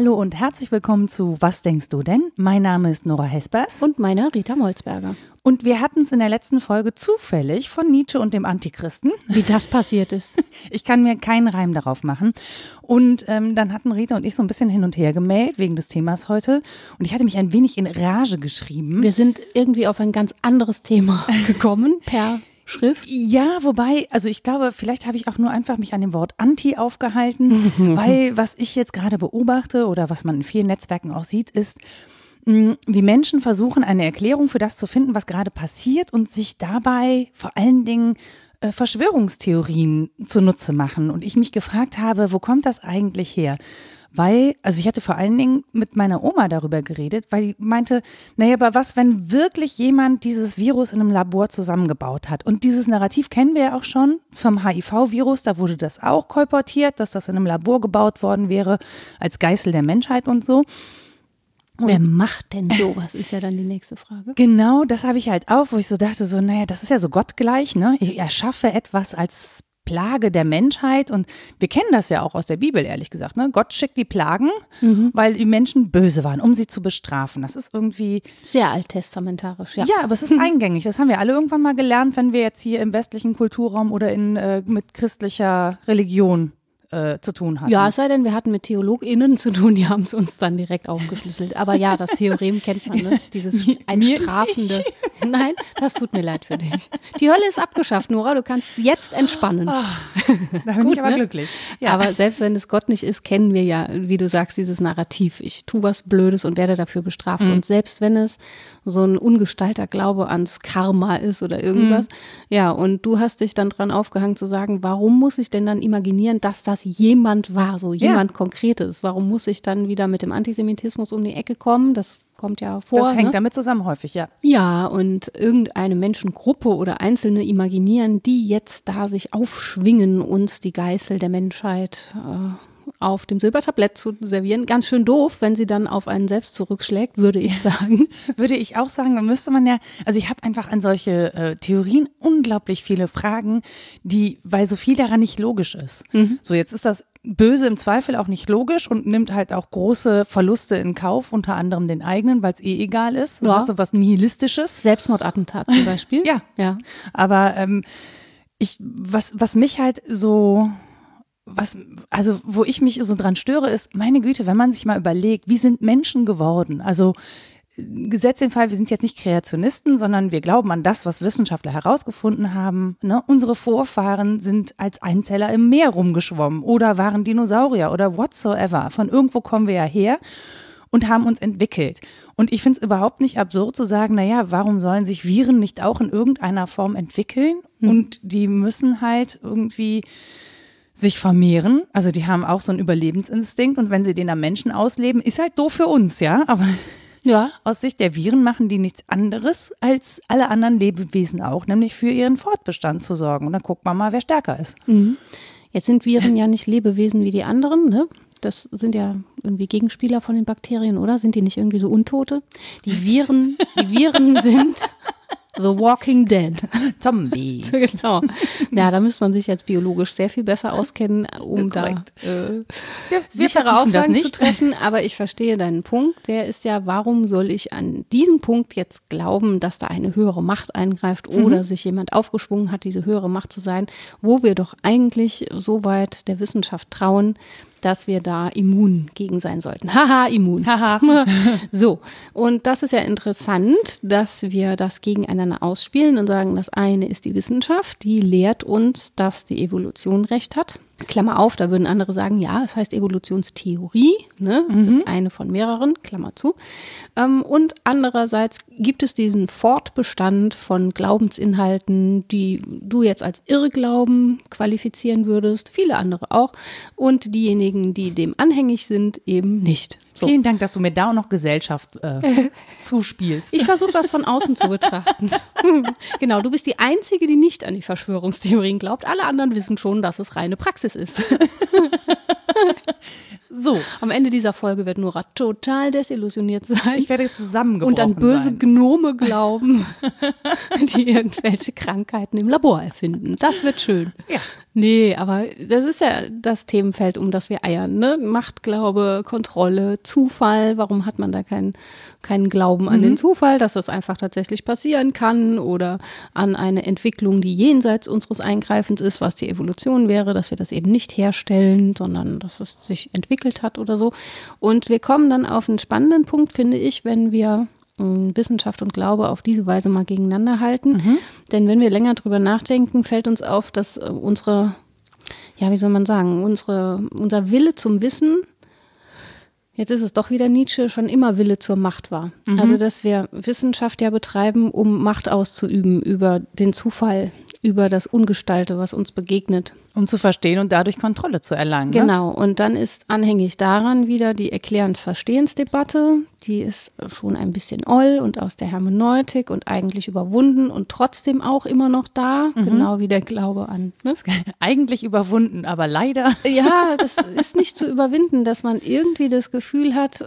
Hallo und herzlich willkommen zu Was denkst du denn? Mein Name ist Nora Hespers. Und meiner Rita Molzberger. Und wir hatten es in der letzten Folge zufällig von Nietzsche und dem Antichristen. Wie das passiert ist. Ich kann mir keinen Reim darauf machen. Und ähm, dann hatten Rita und ich so ein bisschen hin und her gemeldet wegen des Themas heute. Und ich hatte mich ein wenig in Rage geschrieben. Wir sind irgendwie auf ein ganz anderes Thema gekommen per Schrift? Ja, wobei, also ich glaube, vielleicht habe ich auch nur einfach mich an dem Wort Anti aufgehalten, weil was ich jetzt gerade beobachte oder was man in vielen Netzwerken auch sieht, ist, wie Menschen versuchen, eine Erklärung für das zu finden, was gerade passiert und sich dabei vor allen Dingen äh, Verschwörungstheorien zunutze machen. Und ich mich gefragt habe, wo kommt das eigentlich her? Weil, also ich hatte vor allen Dingen mit meiner Oma darüber geredet, weil die meinte, naja, aber was, wenn wirklich jemand dieses Virus in einem Labor zusammengebaut hat? Und dieses Narrativ kennen wir ja auch schon vom HIV-Virus, da wurde das auch kolportiert, dass das in einem Labor gebaut worden wäre, als Geißel der Menschheit und so. Wer macht denn sowas, ist ja dann die nächste Frage. Genau, das habe ich halt auch, wo ich so dachte, so, naja, das ist ja so gottgleich, ne? Ich erschaffe etwas als Plage der Menschheit und wir kennen das ja auch aus der Bibel, ehrlich gesagt, ne? Gott schickt die Plagen, weil die Menschen böse waren, um sie zu bestrafen. Das ist irgendwie, Sehr alttestamentarisch, ja. ja, aber es ist eingängig. Das haben wir alle irgendwann mal gelernt, wenn wir jetzt hier im westlichen Kulturraum oder in, äh, mit christlicher Religion äh, zu tun hatten. Ja, es sei denn, wir hatten mit TheologInnen zu tun, die haben es uns dann direkt aufgeschlüsselt. Aber ja, das Theorem kennt man, ne? Dieses ein strafende. Nein, das tut mir leid für dich. Die Hölle ist abgeschafft, Nora, du kannst jetzt entspannen. da bin Gut, ich aber ne? glücklich. Ja. Aber selbst wenn es Gott nicht ist, kennen wir ja, wie du sagst, dieses Narrativ. Ich tue was Blödes und werde dafür bestraft. Mhm. Und selbst wenn es so ein ungestalter Glaube ans Karma ist oder irgendwas, Mhm. ja, und du hast dich dann dran aufgehangen zu sagen, warum muss ich denn dann imaginieren, dass das jemand war, so jemand Konkretes? Warum muss ich dann wieder mit dem Antisemitismus um die Ecke kommen? Das kommt ja vor. das hängt ne? damit zusammen häufig, ja. Ja, und irgendeine Menschengruppe oder Einzelne imaginieren, die jetzt da sich aufschwingen, uns die Geißel der Menschheit äh, auf dem Silbertablett zu servieren. Ganz schön doof, wenn sie dann auf einen selbst zurückschlägt, würde ich sagen. Würde ich auch sagen, dann müsste man ja, also ich habe einfach an solche äh, Theorien unglaublich viele Fragen, die, weil so viel daran nicht logisch ist. So, jetzt ist das Böse im Zweifel auch nicht logisch und nimmt halt auch große Verluste in Kauf, unter anderem den eigenen, weil es eh egal ist. Das Ja. hat so was Nihilistisches. Selbstmordattentat zum Beispiel. Ja. Ja. Aber ähm, ich, was, was mich halt so, was, also wo ich mich so dran störe, ist, meine Güte, wenn man sich mal überlegt, wie sind Menschen geworden? Also Gesetz den Fall, wir sind jetzt nicht Kreationisten, sondern wir glauben an das, was Wissenschaftler herausgefunden haben. Ne? Unsere Vorfahren sind als Einzeller im Meer rumgeschwommen oder waren Dinosaurier oder whatsoever. Von irgendwo kommen wir ja her und haben uns entwickelt. Und ich finde es überhaupt nicht absurd zu sagen, naja, warum sollen sich Viren nicht auch in irgendeiner Form entwickeln? Und die müssen halt irgendwie sich vermehren. Also die haben auch so einen Überlebensinstinkt und wenn sie den am Menschen ausleben, ist halt doof für uns, ja. Aber Ja. aus Sicht der Viren machen die nichts anderes als alle anderen Lebewesen auch, nämlich für ihren Fortbestand zu sorgen. Und dann guckt man mal, wer stärker ist. Jetzt sind Viren ja nicht Lebewesen wie die anderen, ne? Das sind ja irgendwie Gegenspieler von den Bakterien, oder? Sind die nicht irgendwie so Untote? Die Viren, die Viren sind The Walking Dead. Zombies. Genau. Ja, da müsste man sich jetzt biologisch sehr viel besser auskennen, um da Korrekt. äh, Wir, wir sichere Aussagen zu treffen. Aber ich verstehe deinen Punkt. Der ist ja, warum soll ich an diesem Punkt jetzt glauben, dass da eine höhere Macht eingreift Mhm. oder sich jemand aufgeschwungen hat, diese höhere Macht zu sein, wo wir doch eigentlich so weit der Wissenschaft trauen, dass wir da immun gegen sein sollten. Haha, immun. Haha. So, und das ist ja interessant, dass wir das gegeneinander ausspielen und sagen, das eine ist die Wissenschaft, die lehrt uns, dass die Evolution recht hat. Klammer auf, da würden andere sagen, ja, es heißt Evolutionstheorie, ne? das ist eine von mehreren, Klammer zu. Ähm, und andererseits gibt es diesen Fortbestand von Glaubensinhalten, die du jetzt als Irrglauben qualifizieren würdest, viele andere auch, und diejenigen, die dem anhängig sind, eben nicht. So. Vielen Dank, dass du mir da auch noch Gesellschaft äh, zuspielst. Ich versuche das von außen zu betrachten. genau, du bist die Einzige, die nicht an die Verschwörungstheorien glaubt. Alle anderen wissen schon, dass es reine Praxis ist. So. Am Ende dieser Folge wird Nora total desillusioniert sein. Ich werde zusammengebrochen und an böse sein. Gnome glauben, die irgendwelche Krankheiten im Labor erfinden. Das wird schön. Ja. Nee, aber das ist ja das Themenfeld, um das wir eiern. Ne? Machtglaube, Kontrolle, Zufall. Warum hat man da keinen keinen Glauben an den Zufall, dass das einfach tatsächlich passieren kann oder an eine Entwicklung, die jenseits unseres Eingreifens ist, was die Evolution wäre, dass wir das eben nicht herstellen, sondern dass es sich entwickelt hat oder so. Und wir kommen dann auf einen spannenden Punkt, finde ich, wenn wir mh, Wissenschaft und Glaube auf diese Weise mal gegeneinander halten. Denn wenn wir länger drüber nachdenken, fällt uns auf, dass äh, unsere, ja, wie soll man sagen, unsere, unser Wille zum Wissen Jetzt ist es doch wieder Nietzsche, schon immer Wille zur Macht war. Also, dass wir Wissenschaft ja betreiben, um Macht auszuüben über den Zufall, über das Ungestalte, was uns begegnet. Um zu verstehen und dadurch Kontrolle zu erlangen. Ne? Genau. Und dann ist anhängig daran wieder die Erklärend-Verstehensdebatte. Die ist schon ein bisschen oll und aus der Hermeneutik und eigentlich überwunden und trotzdem auch immer noch da. Genau wie der Glaube an. Ne? Eigentlich überwunden, aber leider. Ja, das ist nicht zu überwinden, dass man irgendwie das Gefühl hat,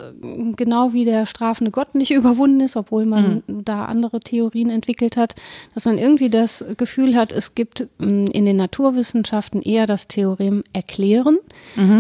genau wie der strafende Gott nicht überwunden ist, obwohl man da andere Theorien entwickelt hat, dass man irgendwie das Gefühl hat, es gibt mh, in den Naturwissenschaften eher das Theorem erklären.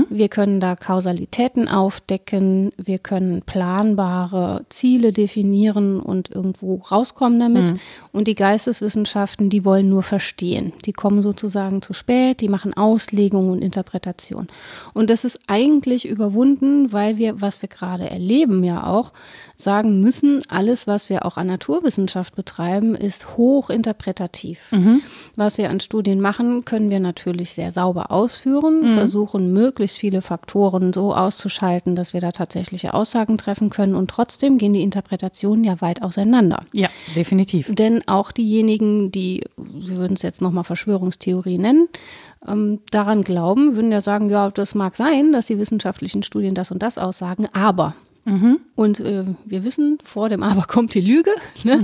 Wir können da Kausalitäten aufdecken, wir können planbare Ziele definieren und irgendwo rauskommen damit. Und die Geisteswissenschaften, die wollen nur verstehen. Die kommen sozusagen zu spät, die machen Auslegung und Interpretation. Und das ist eigentlich überwunden, weil wir, was wir gerade erleben, ja auch sagen müssen, alles, was wir auch an Naturwissenschaft betreiben, ist hochinterpretativ. Was wir an Studien machen, können wir natürlich sehr sauber ausführen, versuchen möglichst viele Faktoren so auszuschalten, dass wir da tatsächliche Aussagen treffen können. Und trotzdem gehen die Interpretationen ja weit auseinander. Ja, definitiv. Denn auch diejenigen, die, wir würden es jetzt nochmal Verschwörungstheorie nennen, ähm, daran glauben, würden ja sagen, ja, das mag sein, dass die wissenschaftlichen Studien das und das aussagen, aber. Und äh, wir wissen, vor dem Aber kommt die Lüge. Ne?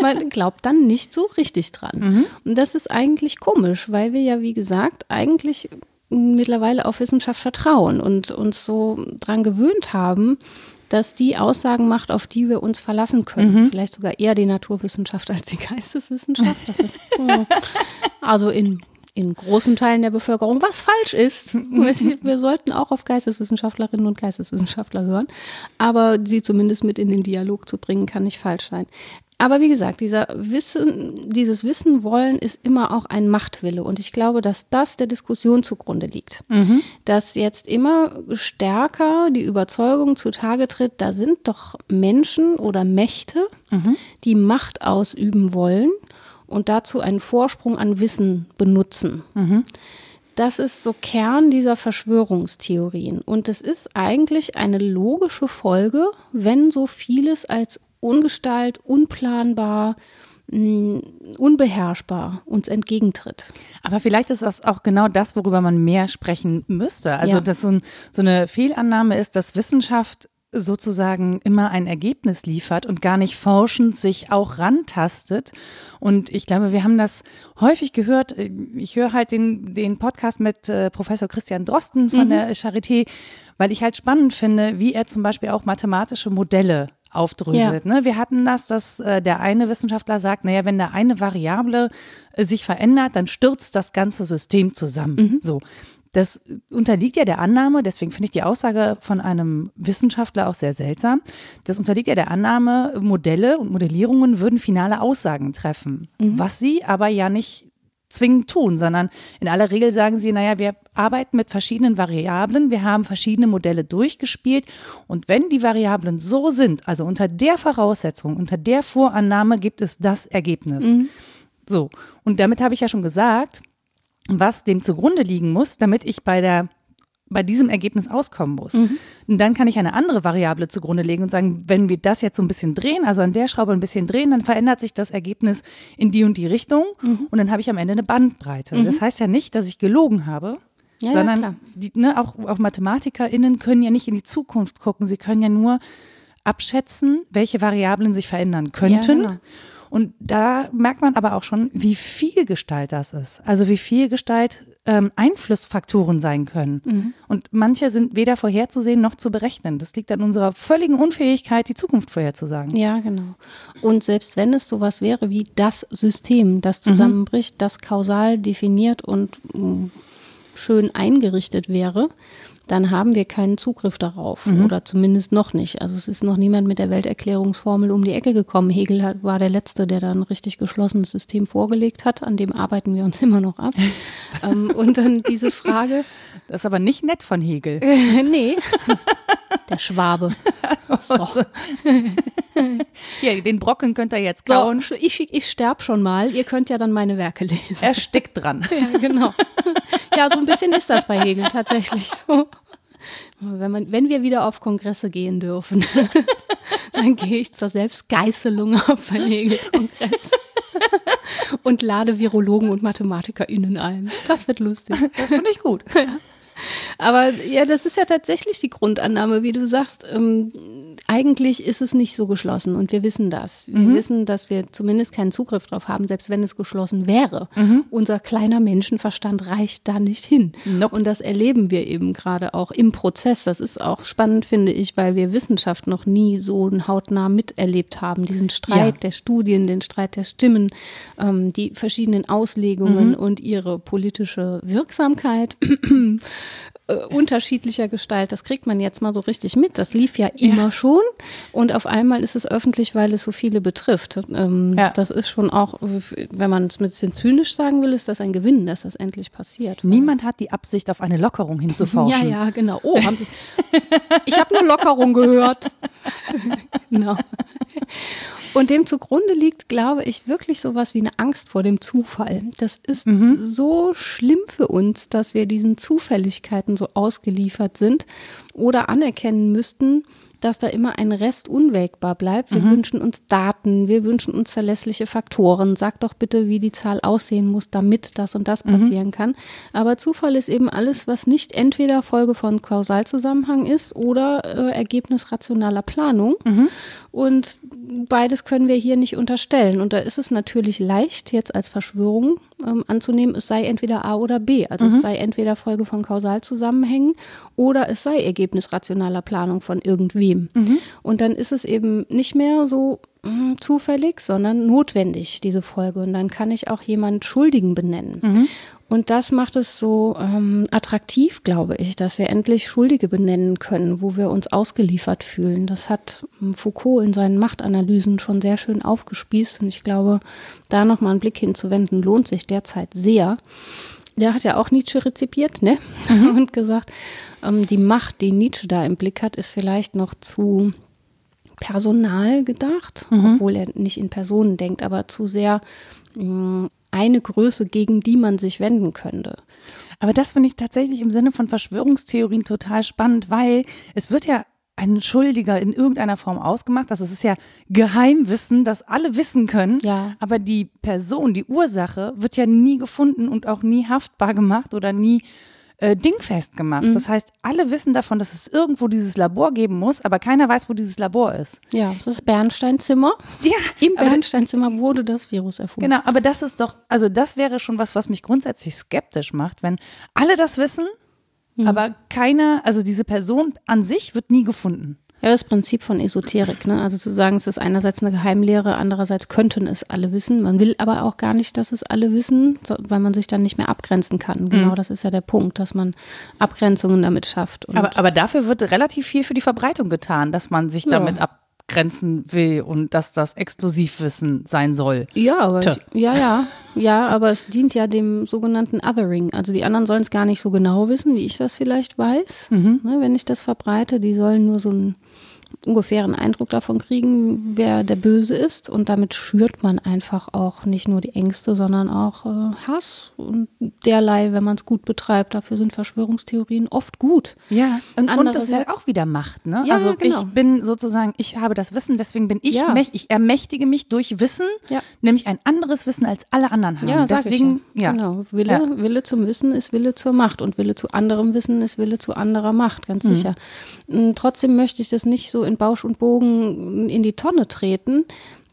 Man glaubt dann nicht so richtig dran. Und das ist eigentlich komisch, weil wir ja, wie gesagt, eigentlich mittlerweile auf Wissenschaft vertrauen und uns so dran gewöhnt haben, dass die Aussagen macht, auf die wir uns verlassen können. Vielleicht sogar eher die Naturwissenschaft als die Geisteswissenschaft. Ist, hm, also in, in großen Teilen der Bevölkerung, was falsch ist. Wir sollten auch auf Geisteswissenschaftlerinnen und Geisteswissenschaftler hören. Aber sie zumindest mit in den Dialog zu bringen, kann nicht falsch sein. Aber wie gesagt, dieser Wissen, dieses Wissen wollen ist immer auch ein Machtwille. Und ich glaube, dass das der Diskussion zugrunde liegt. Dass jetzt immer stärker die Überzeugung zutage tritt, da sind doch Menschen oder Mächte, die Macht ausüben wollen und dazu einen Vorsprung an Wissen benutzen. Das ist so Kern dieser Verschwörungstheorien. Und es ist eigentlich eine logische Folge, wenn so vieles als ungestalt, unplanbar, mh, unbeherrschbar uns entgegentritt. Aber vielleicht ist das auch genau das, worüber man mehr sprechen müsste. Also, Ja. dass so, ein, so eine Fehlannahme ist, dass Wissenschaft sozusagen immer ein Ergebnis liefert und gar nicht forschend sich auch rantastet. Und ich glaube, wir haben das häufig gehört. Ich höre halt den, den Podcast mit äh, Professor Christian Drosten von der Charité, weil ich halt spannend finde, wie er zum Beispiel auch mathematische Modelle aufdröselt. Ne? Wir hatten das, dass äh, der eine Wissenschaftler sagt, naja, wenn da eine Variable äh, sich verändert, dann stürzt das ganze System zusammen. So. Das unterliegt ja der Annahme, deswegen finde ich die Aussage von einem Wissenschaftler auch sehr seltsam. Das unterliegt ja der Annahme, Modelle und Modellierungen würden finale Aussagen treffen, was sie aber ja nicht zwingend tun, sondern in aller Regel sagen sie, naja, wir arbeiten mit verschiedenen Variablen, wir haben verschiedene Modelle durchgespielt und wenn die Variablen so sind, also unter der Voraussetzung, unter der Vorannahme gibt es das Ergebnis. So, und damit habe ich ja schon gesagt, was dem zugrunde liegen muss, damit ich bei der bei diesem Ergebnis auskommen muss. Und dann kann ich eine andere Variable zugrunde legen und sagen, wenn wir das jetzt so ein bisschen drehen, also an der Schraube ein bisschen drehen, dann verändert sich das Ergebnis in die und die Richtung und dann habe ich am Ende eine Bandbreite. Das heißt ja nicht, dass ich gelogen habe, Ja, ja, sondern die, ne, auch, auch MathematikerInnen können ja nicht in die Zukunft gucken. Sie können ja nur abschätzen, welche Variablen sich verändern könnten. genau. Und da merkt man aber auch schon, wie viel Gestalt das ist. Also wie viel Gestalt ähm, Einflussfaktoren sein können. Mhm. Und manche sind weder vorherzusehen noch zu berechnen. Das liegt an unserer völligen Unfähigkeit, die Zukunft vorherzusagen. Ja, genau. Und selbst wenn es sowas wäre wie das System, das zusammenbricht, das kausal definiert und mh, schön eingerichtet wäre, dann haben wir keinen Zugriff darauf oder zumindest noch nicht. Also es ist noch niemand mit der Welterklärungsformel um die Ecke gekommen. Hegel hat, war der Letzte, der da ein richtig geschlossenes System vorgelegt hat. An dem arbeiten wir uns immer noch ab. ähm, und dann diese Frage, Das ist aber nicht nett von Hegel. nee, der Schwabe. So. Hier, den Brocken könnt ihr jetzt So, kauen. ich, ich sterb schon mal. Ihr könnt ja dann meine Werke lesen. Er steckt dran. Ja, genau. Ja, so ein bisschen ist das bei Hegel tatsächlich so. Wenn, man, wenn wir wieder auf Kongresse gehen dürfen, dann gehe ich zur Selbstgeißelung auf einen Hegel-Kongress und lade Virologen und MathematikerInnen ein. Das wird lustig. Das finde ich gut. Aber ja, das ist ja tatsächlich die Grundannahme, wie du sagst. Ähm, eigentlich ist es nicht so geschlossen und wir wissen das. Wir Mhm. wissen, dass wir zumindest keinen Zugriff drauf haben, selbst wenn es geschlossen wäre. Mhm. Unser kleiner Menschenverstand reicht da nicht hin. Nope. Und das erleben wir eben gerade auch im Prozess. Das ist auch spannend, finde ich, weil wir Wissenschaft noch nie so hautnah miterlebt haben. Diesen Streit Ja. der Studien, den Streit der Stimmen, ähm, die verschiedenen Auslegungen Mhm. und ihre politische Wirksamkeit äh, unterschiedlicher Gestalt. Das kriegt man jetzt mal so richtig mit. Das lief ja immer schon und auf einmal ist es öffentlich, weil es so viele betrifft. Ähm, Ja. Das ist schon auch, wenn man es ein bisschen zynisch sagen will, ist das ein Gewinn, dass das endlich passiert. Niemand hat die Absicht, auf eine Lockerung hinzuforschen. Ja, ja, genau. Oh, haben Sie, ich habe nur Lockerung gehört. genau. Und dem zugrunde liegt, glaube ich, wirklich sowas wie eine Angst vor dem Zufall. Das ist so schlimm für uns, dass wir diesen Zufälligkeiten so ausgeliefert sind oder anerkennen müssten, dass da immer ein Rest unwägbar bleibt. Wir wünschen uns Daten, wir wünschen uns verlässliche Faktoren. Sag doch bitte, wie die Zahl aussehen muss, damit das und das passieren kann. Aber Zufall ist eben alles, was nicht entweder Folge von Kausalzusammenhang ist oder äh, Ergebnis rationaler Planung. Und beides können wir hier nicht unterstellen. Und da ist es natürlich leicht, jetzt als Verschwörung ähm, anzunehmen, es sei entweder A oder B. Also es sei entweder Folge von Kausalzusammenhängen oder es sei Ergebnis rationaler Planung von irgendwem. Und dann ist es eben nicht mehr so mm, zufällig, sondern notwendig, diese Folge. Und dann kann ich auch jemanden Schuldigen benennen. Und das macht es so ähm, attraktiv, glaube ich, dass wir endlich Schuldige benennen können, wo wir uns ausgeliefert fühlen. Das hat ähm, Foucault in seinen Machtanalysen schon sehr schön aufgespießt. Und ich glaube, da nochmal einen Blick hinzuwenden, lohnt sich derzeit sehr. Der hat ja auch Nietzsche rezipiert, ne? Und gesagt, ähm, die Macht, die Nietzsche da im Blick hat, ist vielleicht noch zu personal gedacht, obwohl er nicht in Personen denkt, aber zu sehr mh, eine Größe, gegen die man sich wenden könnte. Aber das finde ich tatsächlich im Sinne von Verschwörungstheorien total spannend, weil es wird ja ein Schuldiger in irgendeiner Form ausgemacht. Das ist ja Geheimwissen, das alle wissen können. Ja. Aber die Person, die Ursache wird ja nie gefunden und auch nie haftbar gemacht oder nie äh, dingfest gemacht. Mhm. Das heißt, alle wissen davon, dass es irgendwo dieses Labor geben muss, aber keiner weiß, wo dieses Labor ist. Ja, das ist Bernsteinzimmer. Ja, Im Bernsteinzimmer wurde das Virus erfunden. Genau, aber das ist doch, also das wäre schon was, was mich grundsätzlich skeptisch macht, wenn alle das wissen, aber keiner, also diese Person an sich wird nie gefunden. Ja, das Prinzip von Esoterik, ne? Also zu sagen, es ist einerseits eine Geheimlehre, andererseits könnten es alle wissen. Man will aber auch gar nicht, dass es alle wissen, weil man sich dann nicht mehr abgrenzen kann. Genau, das ist ja der Punkt, dass man Abgrenzungen damit schafft. Aber, aber dafür wird relativ viel für die Verbreitung getan, dass man sich Ja. damit abgrenzen will und dass das Exklusivwissen sein soll. Ja, aber ich, ja, ja, ja, aber es dient ja dem sogenannten Othering. Also die anderen sollen es gar nicht so genau wissen, wie ich das vielleicht weiß, Mhm. ne, wenn ich das verbreite. Die sollen nur so einen ungefähren Eindruck davon kriegen, wer der Böse ist. Und damit schürt man einfach auch nicht nur die Ängste, sondern auch äh, Hass und derlei, wenn man es gut betreibt. Dafür sind Verschwörungstheorien oft gut. Ja, und, und das ist Andererseits- auch wieder Macht, ne? Ja, also genau. ich bin sozusagen, ich habe das Wissen, deswegen bin ich, Ja. ich ermächtige mich durch Wissen, Ja. nämlich ein anderes Wissen als alle anderen haben. Ja, deswegen, ja. Genau. Wille, Ja. Wille zum Wissen ist Wille zur Macht und Wille zu anderem Wissen ist Wille zu anderer Macht, ganz Mhm. sicher. Mm, Trotzdem möchte ich das nicht so in Bausch und Bogen in die Tonne treten.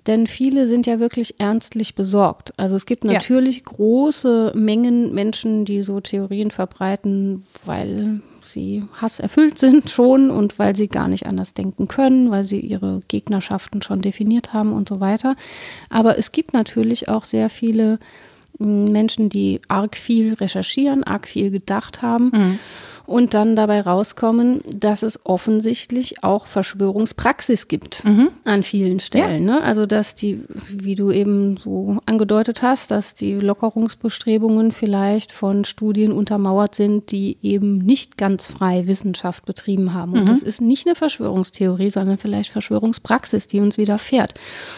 Denn viele sind ja wirklich ernstlich besorgt. Also es gibt natürlich ja. große Mengen Menschen, die so Theorien verbreiten, weil sie hasserfüllt sind schon und weil sie gar nicht anders denken können, weil sie ihre Gegnerschaften schon definiert haben und so weiter. Aber es gibt natürlich auch sehr viele hm, Menschen, die arg viel recherchieren, arg viel gedacht haben. Mhm und dann dabei rauskommen, dass es offensichtlich auch Verschwörungspraxis gibt mhm. an vielen Stellen. Ja. Ne? Also dass die, wie du eben so angedeutet hast, dass die Lockerungsbestrebungen vielleicht von Studien untermauert sind, die eben nicht ganz frei Wissenschaft betrieben haben. Und mhm. das ist nicht eine Verschwörungstheorie, sondern vielleicht Verschwörungspraxis, die uns widerfährt.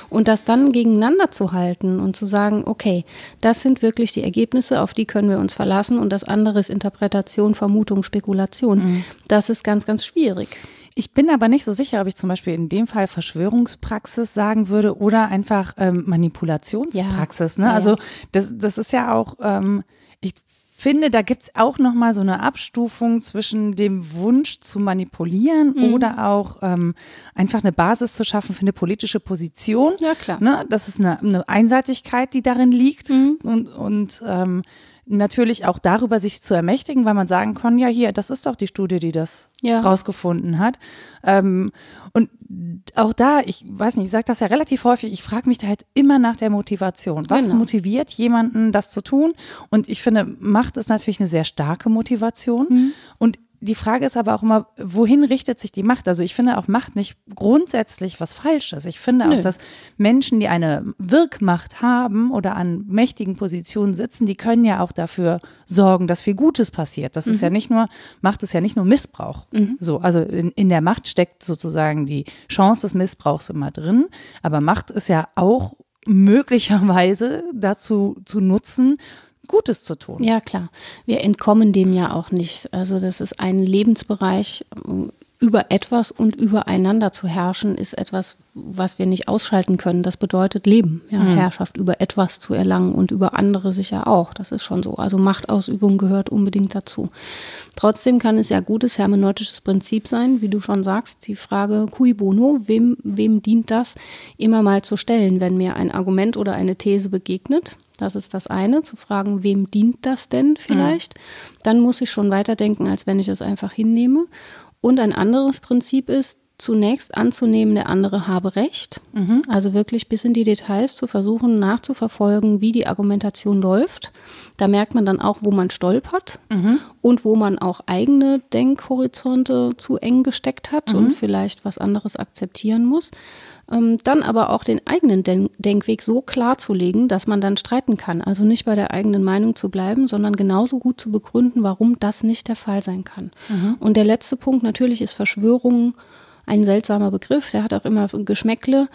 Und das dann gegeneinander zu halten und zu sagen, okay, das sind wirklich die Ergebnisse, auf die können wir uns verlassen und das andere ist Interpretation, Vermutung, Spekulation Spekulation. Mhm. Das ist ganz, ganz schwierig. Ich bin aber nicht so sicher, ob ich zum Beispiel in dem Fall Verschwörungspraxis sagen würde oder einfach ähm, Manipulationspraxis. Ja. Ne? Also das, das ist ja auch, ähm, ich finde, da gibt es auch nochmal so eine Abstufung zwischen dem Wunsch zu manipulieren mhm. oder auch ähm, einfach eine Basis zu schaffen für eine politische Position. Ja, klar. Ne? Das ist eine, eine Einseitigkeit, die darin liegt. Mhm. Und, und ähm, natürlich auch darüber sich zu ermächtigen, weil man sagen kann, ja hier, das ist doch die Studie, die das ja. rausgefunden hat. Ähm, und auch da, ich weiß nicht, ich sage das ja relativ häufig, ich frage mich da halt immer nach der Motivation. Was genau. motiviert jemanden, das zu tun? Und ich finde, Macht ist natürlich eine sehr starke Motivation. Mhm. Und die Frage ist aber auch immer, wohin richtet sich die Macht? Also ich finde auch Macht nicht grundsätzlich was Falsches. Ich finde Nö. auch, dass Menschen, die eine Wirkmacht haben oder an mächtigen Positionen sitzen, die können ja auch dafür sorgen, dass viel Gutes passiert. Das mhm. ist ja nicht nur, Macht ist ja nicht nur Missbrauch. Mhm. So, also in, in der Macht steckt sozusagen die Chance des Missbrauchs immer drin. Aber Macht ist ja auch möglicherweise dazu zu nutzen, Gutes zu tun. Ja, klar. Wir entkommen dem ja auch nicht. Also das ist ein Lebensbereich, über etwas und übereinander zu herrschen, ist etwas, was wir nicht ausschalten können. Das bedeutet Leben, ja, mhm. Herrschaft über etwas zu erlangen und über andere sicher auch. Das ist schon so. Also Machtausübung gehört unbedingt dazu. Trotzdem kann es ja gutes hermeneutisches Prinzip sein, wie du schon sagst, die Frage cui bono, wem, wem dient das, immer mal zu stellen, wenn mir ein Argument oder eine These begegnet das ist das eine, zu fragen, wem dient das denn vielleicht? Mhm. Dann muss ich schon weiterdenken, als wenn ich es einfach hinnehme. Und ein anderes Prinzip ist, zunächst anzunehmen, der andere habe Recht. Mhm. Also wirklich bis in die Details zu versuchen, nachzuverfolgen, wie die Argumentation läuft. Da merkt man dann auch, wo man stolpert mhm. und wo man auch eigene Denkhorizonte zu eng gesteckt hat mhm. und vielleicht was anderes akzeptieren muss. Ähm, dann aber auch den eigenen Den Denkweg so klar zu legen, dass man dann streiten kann. Also nicht bei der eigenen Meinung zu bleiben, sondern genauso gut zu begründen, warum das nicht der Fall sein kann. Mhm. Und der letzte Punkt natürlich ist Verschwörung ein seltsamer Begriff, der hat auch immer Geschmäckle,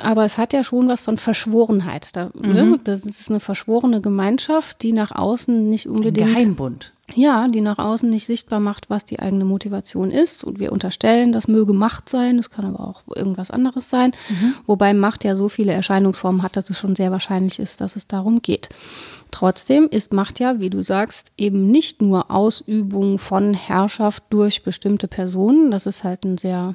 aber es hat ja schon was von Verschworenheit. Da, ne? mhm. ne? Das ist eine verschworene Gemeinschaft, die nach außen nicht unbedingt. Ein Geheimbund. Ja, die nach außen nicht sichtbar macht, was die eigene Motivation ist. Und wir unterstellen, das möge Macht sein, das kann aber auch irgendwas anderes sein. Mhm. Wobei Macht ja so viele Erscheinungsformen hat, dass es schon sehr wahrscheinlich ist, dass es darum geht. Trotzdem ist Macht ja, wie du sagst, eben nicht nur Ausübung von Herrschaft durch bestimmte Personen. Das ist halt ein sehr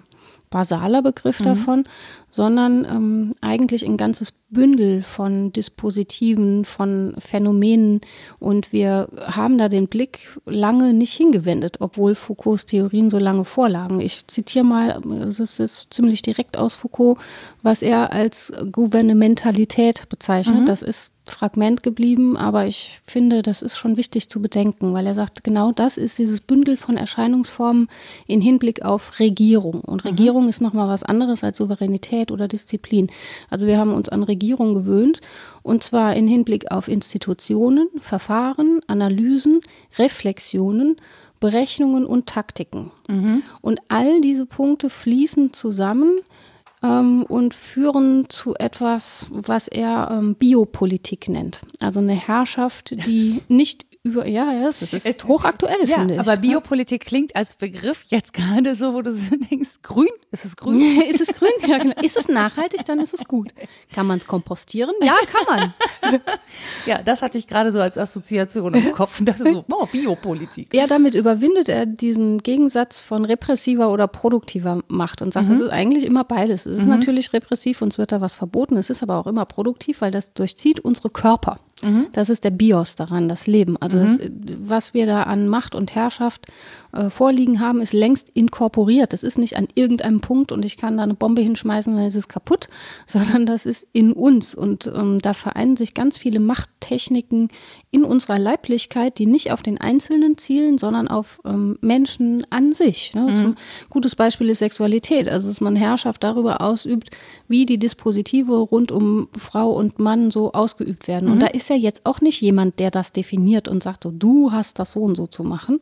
basaler Begriff mhm. davon, sondern ähm, eigentlich ein ganzes Bündel von Dispositiven, von Phänomenen. Und wir haben da den Blick lange nicht hingewendet, obwohl Foucaults Theorien so lange vorlagen. Ich zitiere mal, es ist ziemlich direkt aus Foucault, was er als Gouvernementalität bezeichnet. Mhm. Das ist Fragment geblieben, aber ich finde, das ist schon wichtig zu bedenken, weil er sagt, genau das ist dieses Bündel von Erscheinungsformen in Hinblick auf Regierung. Und mhm. Regierung mhm. ist nochmal was anderes als Souveränität oder Disziplin. Also wir haben uns an Regierung gewöhnt und zwar in Hinblick auf Institutionen, Verfahren, Analysen, Reflexionen, Berechnungen und Taktiken. Mhm. Und all diese Punkte fließen zusammen ähm, und führen zu etwas, was er ähm, Biopolitik nennt. Also eine Herrschaft, die nicht über, ja, ja, es ist, es ist hochaktuell, ja, finde ich. Aber Biopolitik klingt als Begriff jetzt gerade so, wo du denkst, grün, ist es grün? ist es grün? Ja, genau. Ist es nachhaltig, dann ist es gut. Kann man es kompostieren? Ja, kann man. ja, das hatte ich gerade so als Assoziation im Kopf. Das ist so, oh, Biopolitik. Ja, damit überwindet er diesen Gegensatz von repressiver oder produktiver Macht und sagt, mhm. das ist eigentlich immer beides. Es ist mhm. natürlich repressiv, uns wird da was verboten. Es ist aber auch immer produktiv, weil das durchzieht unsere Körper. Mhm. Das ist der Bios daran, das Leben. Also mhm. das, was wir da an Macht und Herrschaft äh, vorliegen haben, ist längst inkorporiert. Das ist nicht an irgendeinem Punkt und ich kann da eine Bombe hinschmeißen, dann ist es kaputt, sondern das ist in uns. Und ähm, da vereinen sich ganz viele Machttechniken in unserer Leiblichkeit, die nicht auf den Einzelnen zielen, sondern auf ähm, Menschen an sich. Ne? Mhm. Zum, gutes Beispiel ist Sexualität, also dass man Herrschaft darüber ausübt, wie die Dispositive rund um Frau und Mann so ausgeübt werden. Mhm. Und da ist ja jetzt auch nicht jemand, der das definiert und sagt, so, du hast das so und so zu machen,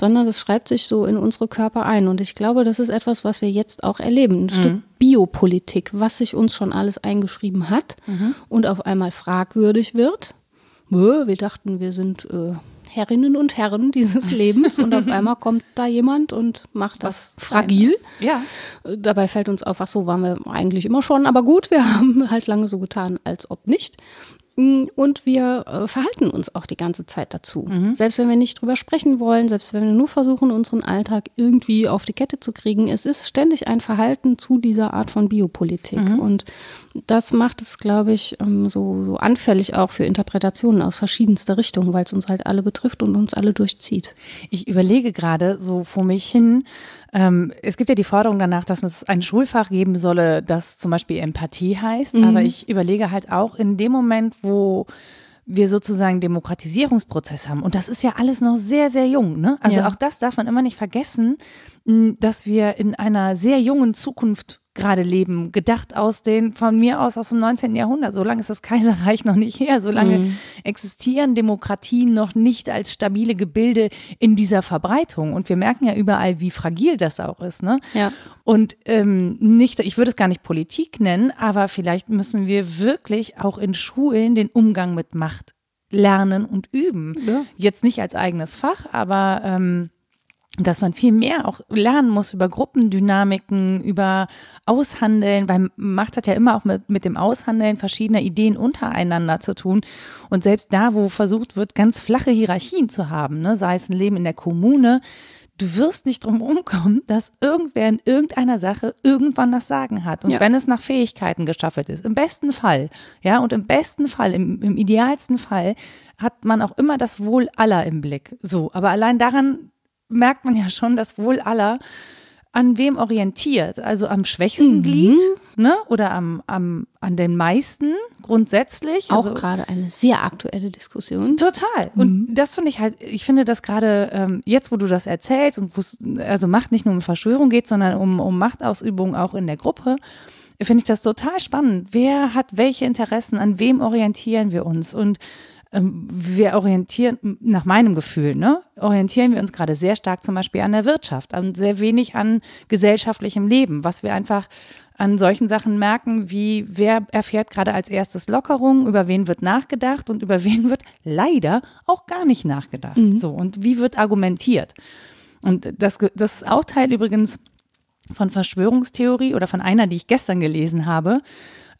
sondern das schreibt sich so in unsere Körper ein. Und ich glaube, das ist etwas, was wir jetzt auch erleben. Ein mhm. Stück Biopolitik, was sich uns schon alles eingeschrieben hat mhm. und auf einmal fragwürdig wird. Wir dachten, wir sind äh, Herrinnen und Herren dieses Lebens und auf einmal kommt da jemand und macht das Was fragil. Ja. Dabei fällt uns auf, ach so, waren wir eigentlich immer schon, aber gut, wir haben halt lange so getan, als ob nicht. Und wir äh, verhalten uns auch die ganze Zeit dazu. Mhm. Selbst wenn wir nicht drüber sprechen wollen, selbst wenn wir nur versuchen, unseren Alltag irgendwie auf die Kette zu kriegen, es ist ständig ein Verhalten zu dieser Art von Biopolitik. Mhm. Und das macht es, glaube ich, ähm, so, so, anfällig auch für Interpretationen aus verschiedenster Richtungen, weil es uns halt alle betrifft und uns alle durchzieht. Ich überlege gerade so vor mich hin, ähm, es gibt ja die Forderung danach, dass es ein Schulfach geben solle, das zum Beispiel Empathie heißt. Mhm. Aber ich überlege halt auch in dem Moment, wo wir sozusagen Demokratisierungsprozess haben. Und das ist ja alles noch sehr, sehr jung. Ne? Also ja. auch das darf man immer nicht vergessen, dass wir in einer sehr jungen Zukunft gerade leben, gedacht aus den, von mir aus aus dem 19. Jahrhundert. So lange ist das Kaiserreich noch nicht her, so lange mhm. existieren Demokratien noch nicht als stabile Gebilde in dieser Verbreitung. Und wir merken ja überall, wie fragil das auch ist. Ne? Ja. Und ähm, nicht, ich würde es gar nicht Politik nennen, aber vielleicht müssen wir wirklich auch in Schulen den Umgang mit Macht lernen und üben. Ja. Jetzt nicht als eigenes Fach, aber ähm, dass man viel mehr auch lernen muss über Gruppendynamiken, über Aushandeln, weil Macht hat ja immer auch mit, mit dem Aushandeln verschiedener Ideen untereinander zu tun. Und selbst da, wo versucht wird, ganz flache Hierarchien zu haben, ne, sei es ein Leben in der Kommune, du wirst nicht drum rumkommen, dass irgendwer in irgendeiner Sache irgendwann das Sagen hat. Und ja. wenn es nach Fähigkeiten geschaffelt ist, im besten Fall, ja, und im besten Fall, im, im idealsten Fall, hat man auch immer das Wohl aller im Blick. So, aber allein daran merkt man ja schon das Wohl aller an wem orientiert? Also am schwächsten mhm. Glied, ne? Oder am, am, an den meisten grundsätzlich. Auch also, gerade eine sehr aktuelle Diskussion. Total. Mhm. Und das finde ich halt, ich finde das gerade ähm, jetzt, wo du das erzählst und wo es also Macht nicht nur um Verschwörung geht, sondern um, um Machtausübung auch in der Gruppe, finde ich das total spannend. Wer hat welche Interessen? An wem orientieren wir uns? Und wir orientieren, nach meinem Gefühl, ne, orientieren wir uns gerade sehr stark zum Beispiel an der Wirtschaft, an sehr wenig an gesellschaftlichem Leben, was wir einfach an solchen Sachen merken, wie wer erfährt gerade als erstes Lockerung, über wen wird nachgedacht und über wen wird leider auch gar nicht nachgedacht. Mhm. So, und wie wird argumentiert? Und das, das ist auch Teil übrigens von Verschwörungstheorie oder von einer, die ich gestern gelesen habe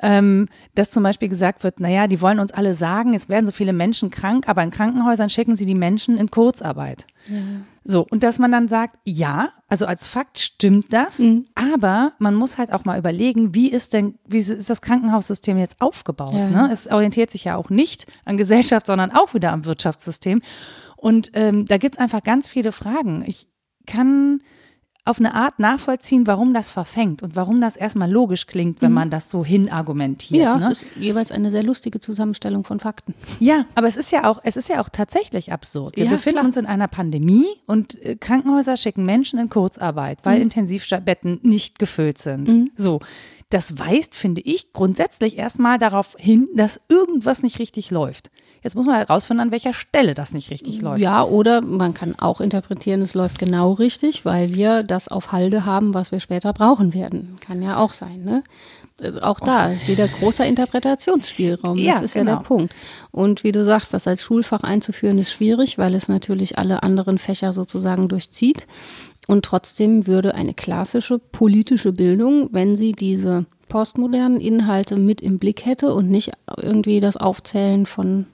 ähm, dass zum Beispiel gesagt wird, naja, die wollen uns alle sagen, es werden so viele Menschen krank, aber in Krankenhäusern schicken sie die Menschen in Kurzarbeit. Ja. So, und dass man dann sagt, ja, also als Fakt stimmt das, mhm. aber man muss halt auch mal überlegen, wie ist denn, wie ist das Krankenhaussystem jetzt aufgebaut? Ja. Ne? Es orientiert sich ja auch nicht an Gesellschaft, sondern auch wieder am Wirtschaftssystem. Und ähm, da gibt's einfach ganz viele Fragen. Ich kann auf eine Art nachvollziehen, warum das verfängt und warum das erstmal logisch klingt, wenn mhm. man das so hinargumentiert. Ja, ne? es ist jeweils eine sehr lustige Zusammenstellung von Fakten. Ja, aber es ist ja auch, es ist ja auch tatsächlich absurd. Wir ja, befinden klar. uns in einer Pandemie und äh, Krankenhäuser schicken Menschen in Kurzarbeit, weil mhm. Intensivbetten nicht gefüllt sind. Mhm. So. Das weist, finde ich, grundsätzlich erstmal darauf hin, dass irgendwas nicht richtig läuft. Jetzt muss man herausfinden, an welcher Stelle das nicht richtig läuft. Ja, oder man kann auch interpretieren, es läuft genau richtig, weil wir das auf Halde haben, was wir später brauchen werden. Kann ja auch sein. Ne? Also auch da ist wieder großer Interpretationsspielraum. Das Ja, ist ja genau. der Punkt. Und wie du sagst, das als Schulfach einzuführen, ist schwierig, weil es natürlich alle anderen Fächer sozusagen durchzieht. Und trotzdem würde eine klassische politische Bildung, wenn sie diese postmodernen Inhalte mit im Blick hätte und nicht irgendwie das Aufzählen von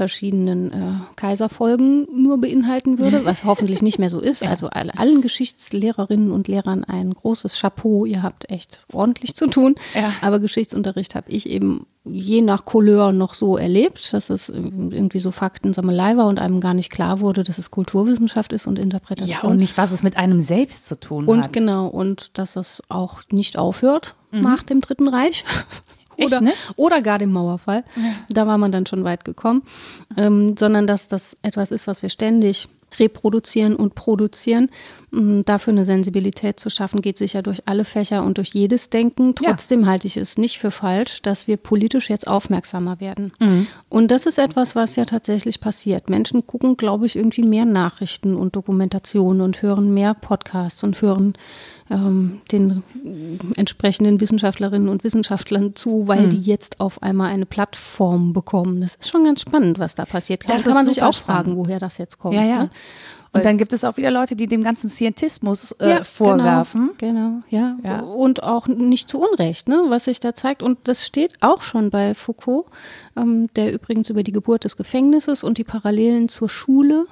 verschiedenen äh, Kaiserfolgen nur beinhalten würde, was hoffentlich nicht mehr so ist. Also alle, allen Geschichtslehrerinnen und Lehrern ein großes Chapeau. Ihr habt echt ordentlich zu tun. Ja. Aber Geschichtsunterricht habe ich eben je nach Couleur noch so erlebt, dass es irgendwie so Faktensammelei war und einem gar nicht klar wurde, dass es Kulturwissenschaft ist und Interpretation. Ja, und nicht, was es mit einem selbst zu tun Und hat. genau, und dass es auch nicht aufhört nach dem Dritten Reich. Oder, nicht? oder gar dem Mauerfall. Da war man dann schon weit gekommen. Ähm, sondern dass das etwas ist, was wir ständig reproduzieren und produzieren. Mm, Dafür eine Sensibilität zu schaffen, geht sicher durch alle Fächer und durch jedes Denken. Ja. Trotzdem halte ich es nicht für falsch, dass wir politisch jetzt aufmerksamer werden. Mhm. Und das ist etwas, was ja tatsächlich passiert. Menschen gucken, glaube ich, irgendwie mehr Nachrichten und Dokumentationen und hören mehr Podcasts und hören ähm, den entsprechenden Wissenschaftlerinnen und Wissenschaftlern zu, weil Mhm. die jetzt auf einmal eine Plattform bekommen. Das ist schon ganz spannend, was da passiert. Kann, Das kann man sich auch fragen, spannend. woher das jetzt kommt. Ja, ja. Ne? Und dann gibt es auch wieder Leute, die dem ganzen Scientismus äh, Ja, vorwerfen. Genau, genau ja. Ja. Und auch nicht zu Unrecht, ne, was sich da zeigt. Und das steht auch schon bei Foucault, ähm, der übrigens über die Geburt des Gefängnisses und die Parallelen zur Schule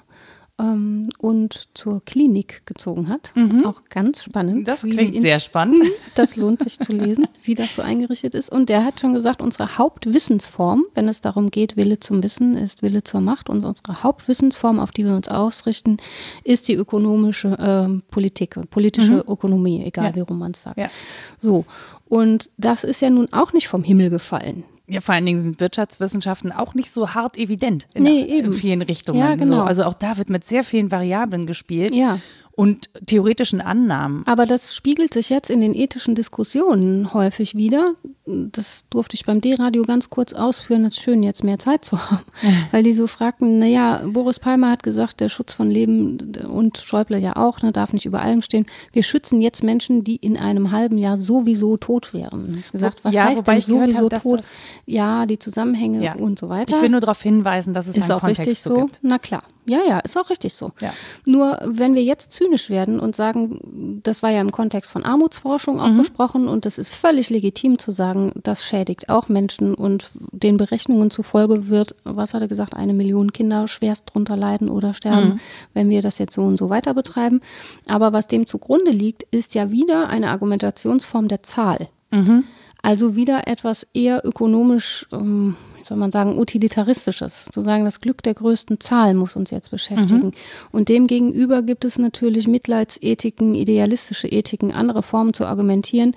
ähm, und zur Klinik gezogen hat. Auch ganz spannend. Mhm. Das klingt die sehr spannend. das lohnt sich zu lesen, wie das so eingerichtet ist. Und der hat schon gesagt, unsere Hauptwissensform, wenn es darum geht, Wille zum Wissen ist Wille zur Macht. Und unsere Hauptwissensform, auf die wir uns ausrichten, ist die ökonomische ähm, Politik, politische Ökonomie, egal Ja. wie rum man es sagt. Ja. So. Und das ist ja nun auch nicht vom Himmel gefallen. Ja, vor allen Dingen sind Wirtschaftswissenschaften auch nicht so hart evident in, Nee, in vielen Richtungen. Ja, so, genau. also auch da wird mit sehr vielen Variablen gespielt Ja. Und theoretischen Annahmen. Aber das spiegelt sich jetzt in den ethischen Diskussionen häufig wieder. Das durfte ich beim D-Radio ganz kurz ausführen. Es ist schön, jetzt mehr Zeit zu haben. Weil die so fragten, naja, Boris Palmer hat gesagt, der Schutz von Leben und Schäuble ja auch, ne, darf nicht über allem stehen. Wir schützen jetzt Menschen, die in einem halben Jahr sowieso tot wären. Ich Gesagt, was Ja, heißt denn sowieso dass tot? Ja, die Zusammenhänge Ja. und so weiter. Ich will nur darauf hinweisen, dass es Ist einen auch Kontext richtig so. gibt. Na klar. Ja, ja, ist auch richtig so. Ja. Nur wenn wir jetzt zynisch werden und sagen, das war ja im Kontext von Armutsforschung auch Mhm. besprochen und es ist völlig legitim zu sagen, das schädigt auch Menschen und den Berechnungen zufolge wird, was hat er gesagt, eine Million Kinder schwerst drunter leiden oder sterben, Mhm. wenn wir das jetzt so und so weiter betreiben. Aber was dem zugrunde liegt, ist ja wieder eine Argumentationsform der Zahl. Mhm. Also wieder etwas eher ökonomisch, ähm, soll man sagen, utilitaristisches. Zu sagen, das Glück der größten Zahl muss uns jetzt beschäftigen. Und demgegenüber gibt es natürlich Mitleidsethiken, idealistische Ethiken, andere Formen zu argumentieren,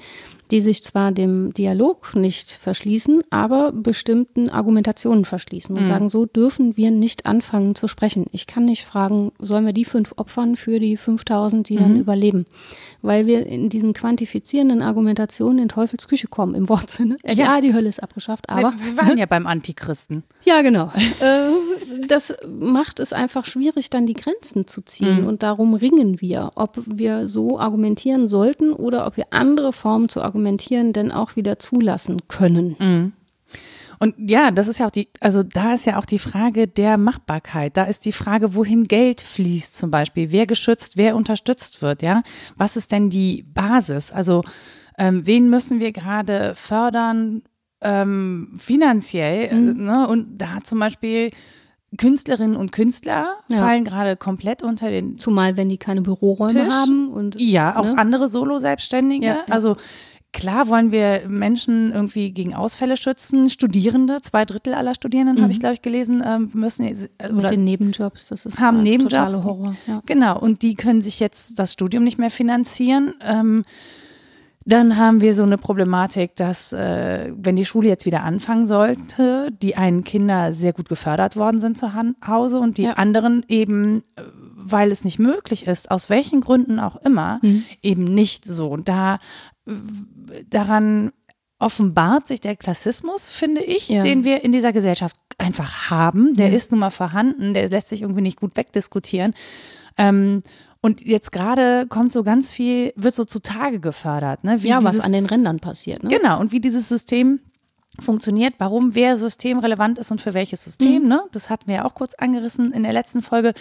die sich zwar dem Dialog nicht verschließen, aber bestimmten Argumentationen verschließen und sagen, so dürfen wir nicht anfangen zu sprechen. Ich kann nicht fragen, sollen wir die fünf opfern für die 5000, die dann überleben? Weil wir in diesen quantifizierenden Argumentationen in Teufelsküche kommen, im Wortsinne. Ja, Ja. die Hölle ist abgeschafft, aber wir, waren ja beim Antichristen. ja, genau. äh, das macht es einfach schwierig, dann die Grenzen zu ziehen. Und darum ringen wir, ob wir so argumentieren sollten oder ob wir andere Formen zu argumentieren denn auch wieder zulassen können. Und ja, das ist ja auch die, also da ist ja auch die Frage der Machbarkeit. Da ist die Frage, wohin Geld fließt zum Beispiel, wer geschützt, wer unterstützt wird, ja. Was ist denn die Basis? Also ähm, wen müssen wir gerade fördern ähm, finanziell? äh, Ne? Und da zum Beispiel Künstlerinnen und Künstler Ja. fallen gerade komplett unter den Zumal, wenn die keine Büroräume Tisch. haben und Ja, auch ne? andere Solo-Selbstständige. Ja, ja. Also klar wollen wir Menschen irgendwie gegen Ausfälle schützen. Studierende, zwei Drittel aller Studierenden, habe ich, glaube ich, gelesen, ähm, müssen äh, Mhm. mit oder den Nebenjobs, das ist haben äh, Nebenjobs. totale Horror. Ja. Genau, und die können sich jetzt das Studium nicht mehr finanzieren. Ähm, dann haben wir so eine Problematik, dass äh, wenn die Schule jetzt wieder anfangen sollte, die einen Kinder sehr gut gefördert worden sind zu Han- Hause und die Ja. anderen eben, weil es nicht möglich ist, aus welchen Gründen auch immer, Mhm. eben nicht so. Und da daran offenbart sich der Klassismus, finde ich, Ja. den wir in dieser Gesellschaft einfach haben. Der ist nun mal vorhanden, der lässt sich irgendwie nicht gut wegdiskutieren. Ähm, Und jetzt gerade kommt so ganz viel, wird so zutage gefördert. Ne? Wie ja, dieses, was an den Rändern passiert. Ne? Genau, und wie dieses System funktioniert, warum wer systemrelevant ist und für welches System. Mhm. Ne? Das hatten wir ja auch kurz angerissen in der letzten Folge.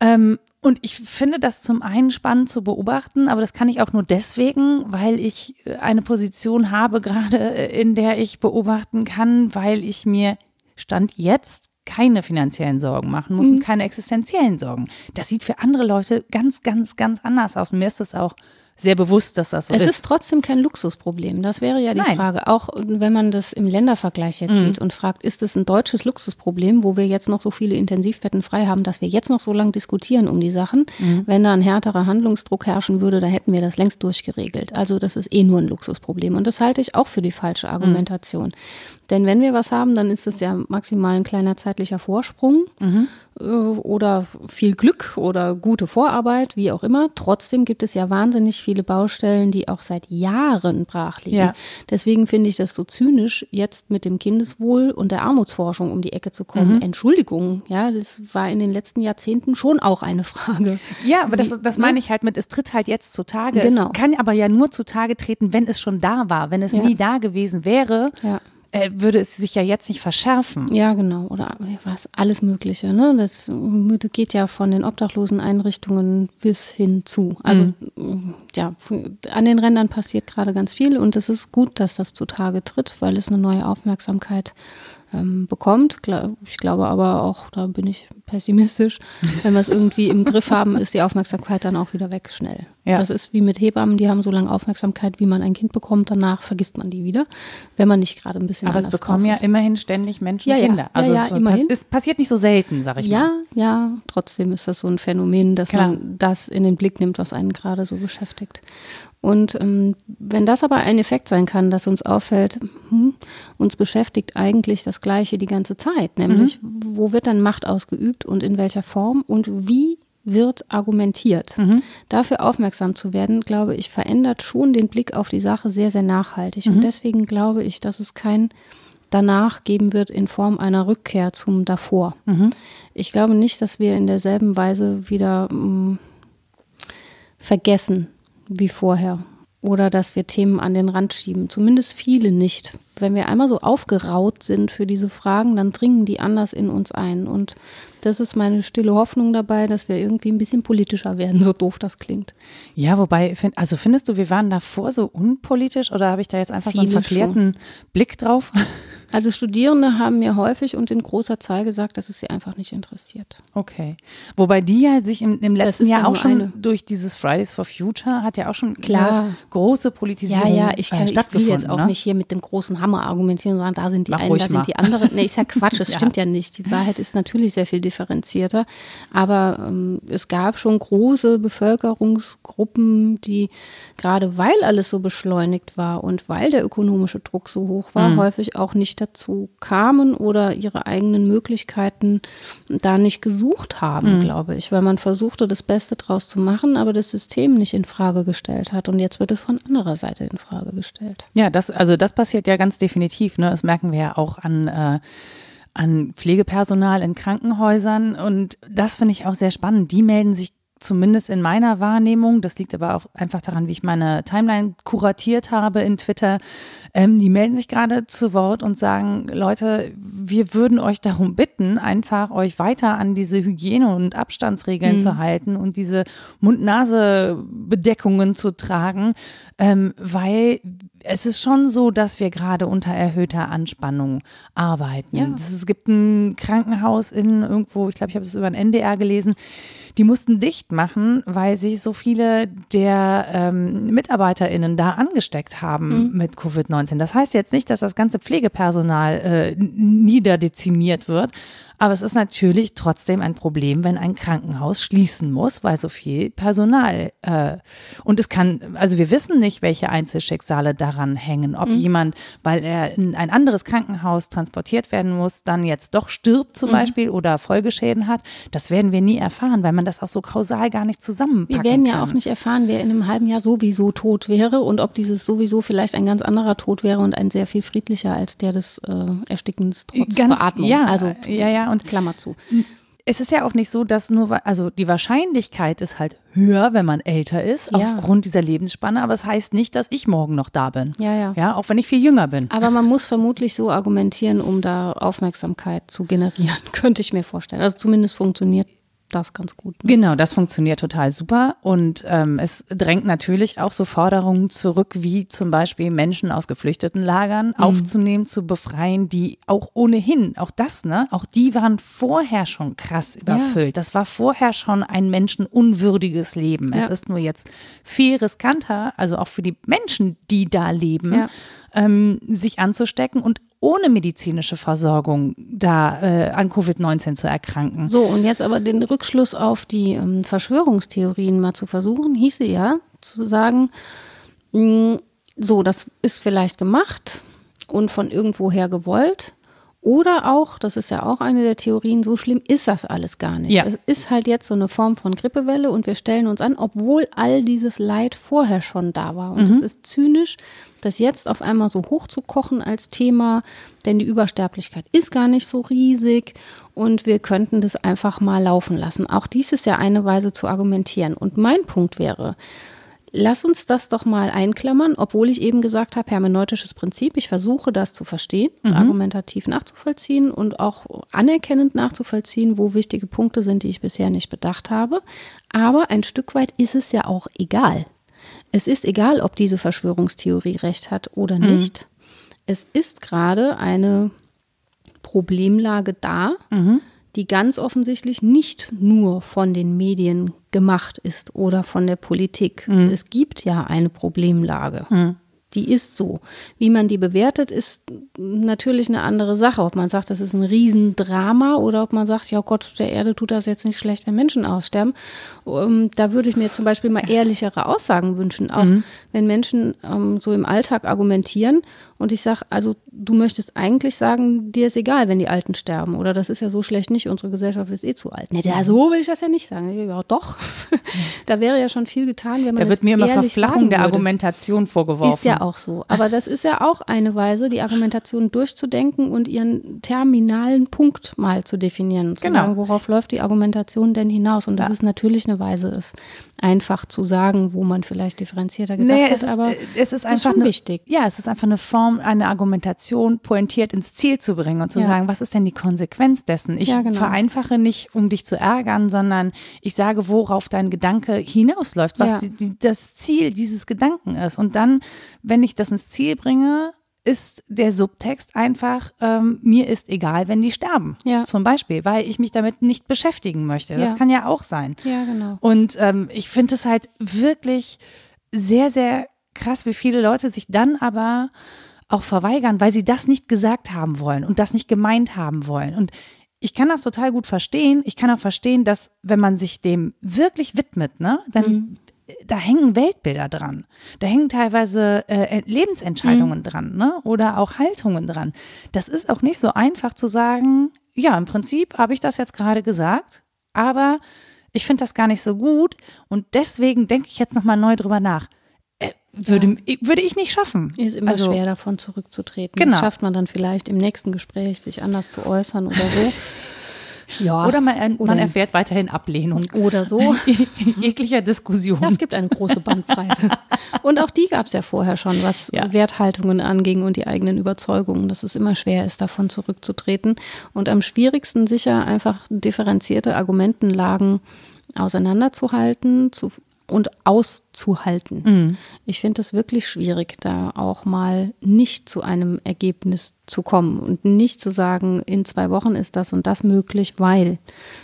Ähm, und ich finde das zum einen spannend zu beobachten, aber das kann ich auch nur deswegen, weil ich eine Position habe, gerade in der ich beobachten kann, weil ich mir Stand jetzt keine finanziellen Sorgen machen muss mhm. und keine existenziellen Sorgen. Das sieht für andere Leute ganz, ganz, ganz anders aus. Und mir ist das auch sehr bewusst, dass das so es ist. Es ist trotzdem kein Luxusproblem. Das wäre ja die Nein. Frage. Auch wenn man das im Ländervergleich jetzt mhm. sieht und fragt, ist es ein deutsches Luxusproblem, wo wir jetzt noch so viele Intensivbetten frei haben, dass wir jetzt noch so lange diskutieren um die Sachen. Mhm. Wenn da ein härterer Handlungsdruck herrschen würde, dann hätten wir das längst durchgeregelt. Also das ist eh nur ein Luxusproblem. Und das halte ich auch für die falsche Argumentation. Mhm. Denn wenn wir was haben, dann ist es ja maximal ein kleiner zeitlicher Vorsprung. Äh, oder viel Glück oder gute Vorarbeit, wie auch immer. Trotzdem gibt es ja wahnsinnig viele Baustellen, die auch seit Jahren brach liegen. Ja. Deswegen finde ich das so zynisch, jetzt mit dem Kindeswohl und der Armutsforschung um die Ecke zu kommen. Mhm. Entschuldigung, ja, das war in den letzten Jahrzehnten schon auch eine Frage. Ja, aber das, das meine ne? ich halt mit, es tritt halt jetzt zutage. Genau. Es kann aber ja nur zutage treten, wenn es schon da war. Wenn es ja. nie da gewesen wäre, ja würde es sich ja jetzt nicht verschärfen. Ja, genau. Oder was, alles Mögliche. Ne? Das geht ja von den obdachlosen Einrichtungen bis hin zu. Also mhm. ja, an den Rändern passiert gerade ganz viel und es ist gut, dass das zutage tritt, weil es eine neue Aufmerksamkeit ähm, bekommt. Ich glaube aber auch, da bin ich pessimistisch, wenn wir es irgendwie im Griff haben, ist die Aufmerksamkeit dann auch wieder weg schnell. Ja. Das ist wie mit Hebammen, die haben so lange Aufmerksamkeit, wie man ein Kind bekommt, danach vergisst man die wieder, wenn man nicht gerade ein bisschen Aber es bekommen ja immerhin ständig Menschen ja, Kinder. Also ja, ja, immerhin. es passiert nicht so selten, sag ich ja, mal. Ja, ja, trotzdem ist das so ein Phänomen, dass Klar. man das in den Blick nimmt, was einen gerade so beschäftigt. Und ähm, wenn das aber ein Effekt sein kann, dass uns auffällt, hm, uns beschäftigt eigentlich das Gleiche die ganze Zeit, nämlich mhm. wo wird dann Macht ausgeübt und in welcher Form und wie wird argumentiert. Mhm. Dafür aufmerksam zu werden, glaube ich, verändert schon den Blick auf die Sache sehr, sehr nachhaltig. Mhm. Und deswegen glaube ich, dass es kein danach geben wird in Form einer Rückkehr zum davor. Mhm. Ich glaube nicht, dass wir in derselben Weise wieder mh, hm, vergessen, wie vorher. Oder dass wir Themen an den Rand schieben. Zumindest viele nicht. Wenn wir einmal so aufgeraut sind für diese Fragen, dann dringen die anders in uns ein. Und das ist meine stille Hoffnung dabei, dass wir irgendwie ein bisschen politischer werden, so doof das klingt. Ja, wobei, also findest du, wir waren davor so unpolitisch oder habe ich da jetzt einfach Viele so einen verklärten schon. Blick drauf? Also Studierende haben mir häufig und in großer Zahl gesagt, dass es sie einfach nicht interessiert. Okay. Wobei die ja sich im, im letzten Jahr ja auch schon eine. durch dieses Fridays for Future hat ja auch schon Klar. große Politisierung Ja, ja, ich, kann, äh, ich will jetzt auch ne? nicht hier mit dem großen Hammer argumentieren und sagen, da sind die Mach einen, da sind die anderen. Nee, ist ja Quatsch, das ja. stimmt ja nicht. Die Wahrheit ist natürlich sehr viel differenzierter. Aber ähm, es gab schon große Bevölkerungsgruppen, die gerade weil alles so beschleunigt war und weil der ökonomische Druck so hoch war, mhm. häufig auch nicht dazu kamen oder ihre eigenen Möglichkeiten da nicht gesucht haben, mhm. glaube ich, weil man versuchte, das Beste draus zu machen, aber das System nicht in Frage gestellt hat. Und jetzt wird es von anderer Seite in Frage gestellt. Ja, das, also das passiert ja ganz definitiv. Ne? Das merken wir ja auch an äh, an Pflegepersonal in Krankenhäusern. Und das finde ich auch sehr spannend. Die melden sich zumindest in meiner Wahrnehmung, das liegt aber auch einfach daran, wie ich meine Timeline kuratiert habe in Twitter, ähm, die melden sich gerade zu Wort und sagen, Leute, wir würden euch darum bitten, einfach euch weiter an diese Hygiene- und Abstandsregeln mhm. zu halten und diese Mund-Nase-Bedeckungen zu tragen, ähm, weil es ist schon so, dass wir gerade unter erhöhter Anspannung arbeiten. Ja. Es gibt ein Krankenhaus in irgendwo, ich glaube, ich habe das über ein NDR gelesen, die mussten dicht machen, weil sich so viele der ähm, MitarbeiterInnen da angesteckt haben mhm. mit Covid-19. Das heißt jetzt nicht, dass das ganze Pflegepersonal äh, niederdezimiert wird, aber es ist natürlich trotzdem ein Problem, wenn ein Krankenhaus schließen muss, weil so viel Personal äh, und es kann, also wir wissen nicht, welche Einzelschicksale daran hängen, ob mhm. jemand, weil er in ein anderes Krankenhaus transportiert werden muss, dann jetzt doch stirbt zum mhm. Beispiel oder Folgeschäden hat. Das werden wir nie erfahren, weil man das auch so kausal gar nicht zusammenpacken Wir werden ja kann. auch nicht erfahren, wer in einem halben Jahr sowieso tot wäre und ob dieses sowieso vielleicht ein ganz anderer Tod wäre und ein sehr viel friedlicher als der des äh, Erstickens trotz ganz, Beatmung. Ja, also ja, ja und Klammer zu. es ist ja auch nicht so, dass nur, also die Wahrscheinlichkeit ist halt höher, wenn man älter ist, Ja. aufgrund dieser Lebensspanne, aber es heißt nicht, dass ich morgen noch da bin. Ja, ja. Ja, auch wenn ich viel jünger bin. Aber man muss vermutlich so argumentieren, um da Aufmerksamkeit zu generieren, könnte ich mir vorstellen. Also zumindest funktioniert das ganz gut. Ne? Genau, das funktioniert total super und ähm, es drängt natürlich auch so Forderungen zurück, wie zum Beispiel Menschen aus geflüchteten Lagern aufzunehmen, zu befreien, die auch ohnehin, auch das, ne, auch die waren vorher schon krass überfüllt. Das war vorher schon ein menschenunwürdiges Leben. Ja. Es ist nur jetzt viel riskanter, also auch für die Menschen, die da leben, Ja. Ähm, sich anzustecken und ohne medizinische Versorgung da äh, an Covid-19 zu erkranken. So, und jetzt aber den Rückschluss auf die ähm, Verschwörungstheorien mal zu versuchen, hieße ja zu sagen, mh, so, das ist vielleicht gemacht und von irgendwoher gewollt. Oder auch, das ist ja auch eine der Theorien, so schlimm ist das alles gar nicht. Ja. Es ist halt jetzt so eine Form von Grippewelle und wir stellen uns an, obwohl all dieses Leid vorher schon da war. Und es ist zynisch, das jetzt auf einmal so hochzukochen als Thema, denn die Übersterblichkeit ist gar nicht so riesig und wir könnten das einfach mal laufen lassen. Auch dies ist ja eine Weise zu argumentieren. Und mein Punkt wäre, Lass uns das doch mal einklammern, obwohl ich eben gesagt habe, hermeneutisches Prinzip. Ich versuche das zu verstehen, argumentativ nachzuvollziehen und auch anerkennend nachzuvollziehen, wo wichtige Punkte sind, die ich bisher nicht bedacht habe. Aber ein Stück weit ist es ja auch egal. Es ist egal, ob diese Verschwörungstheorie recht hat oder nicht. Es ist gerade eine Problemlage da, die ganz offensichtlich nicht nur von den Medien gemacht ist oder von der Politik. Es gibt ja eine Problemlage. Die ist so. Wie man die bewertet, ist natürlich eine andere Sache. Ob man sagt, das ist ein Riesendrama oder ob man sagt, ja Gott, der Erde tut das jetzt nicht schlecht, wenn Menschen aussterben. Ähm, da würde ich mir zum Beispiel mal ehrlichere Aussagen wünschen. Auch wenn Menschen ähm, so im Alltag argumentieren und ich sage, also du möchtest eigentlich sagen, dir ist egal, wenn die Alten sterben. Oder das ist ja so schlecht nicht, unsere Gesellschaft ist eh zu alt. Nee, da, so will ich das ja nicht sagen. Ja, doch. da wäre ja schon viel getan, wenn man Da wird mir immer Verflachung der. Argumentation vorgeworfen. Ist ja auch so. Aber das ist ja auch eine Weise, die Argumentation durchzudenken und ihren terminalen Punkt mal zu definieren. Zu Genau. sagen, worauf läuft die Argumentation denn hinaus? Und das Ja. ist natürlich eine Weise, es einfach zu sagen, wo man vielleicht differenzierter gedacht Naja, hat. es ist, aber äh, es ist ist einfach schon eine, wichtig. Ja, es ist einfach eine Form, eine Argumentation pointiert ins Ziel zu bringen und zu Ja. sagen, was ist denn die Konsequenz dessen? Ich Ja, genau. vereinfache nicht, um dich zu ärgern, sondern ich sage, worauf dein Gedanke hinausläuft, was die, die, das Ziel dieses Gedanken ist. Und dann, wenn ich das ins Ziel bringe, ist der Subtext einfach, ähm, mir ist egal, wenn die sterben. Ja. Zum Beispiel, weil ich mich damit nicht beschäftigen möchte. Das Ja. kann ja auch sein. ja, genau. Und ähm, ich finde es halt wirklich sehr, sehr krass, wie viele Leute sich dann aber auch verweigern, weil sie das nicht gesagt haben wollen und das nicht gemeint haben wollen. Und ich kann das total gut verstehen. Ich kann auch verstehen, dass wenn man sich dem wirklich widmet, ne, dann da hängen Weltbilder dran. Da hängen teilweise äh, Lebensentscheidungen dran, ne? Oder auch Haltungen dran. Das ist auch nicht so einfach zu sagen, ja, im Prinzip habe ich das jetzt gerade gesagt, aber ich finde das gar nicht so gut und deswegen denke ich jetzt nochmal neu drüber nach. Äh, würde, würde ich nicht schaffen. Ist immer Also, schwer davon zurückzutreten. Genau. Das schafft man dann vielleicht im nächsten Gespräch, sich anders zu äußern oder so. Ja. Oder man, Oder man in- erfährt weiterhin Ablehnung oder so. jeglicher Diskussion. Ja, es gibt eine große Bandbreite. Und auch die gab es ja vorher schon, was Ja. Werthaltungen anging und die eigenen Überzeugungen, dass es immer schwer ist, davon zurückzutreten. Und am schwierigsten sicher einfach differenzierte Argumentenlagen auseinanderzuhalten zu, und auszuhalten. Mhm. Ich finde es wirklich schwierig, da auch mal nicht zu einem Ergebnis zu kommen und nicht zu sagen, in zwei Wochen ist das und das möglich, weil,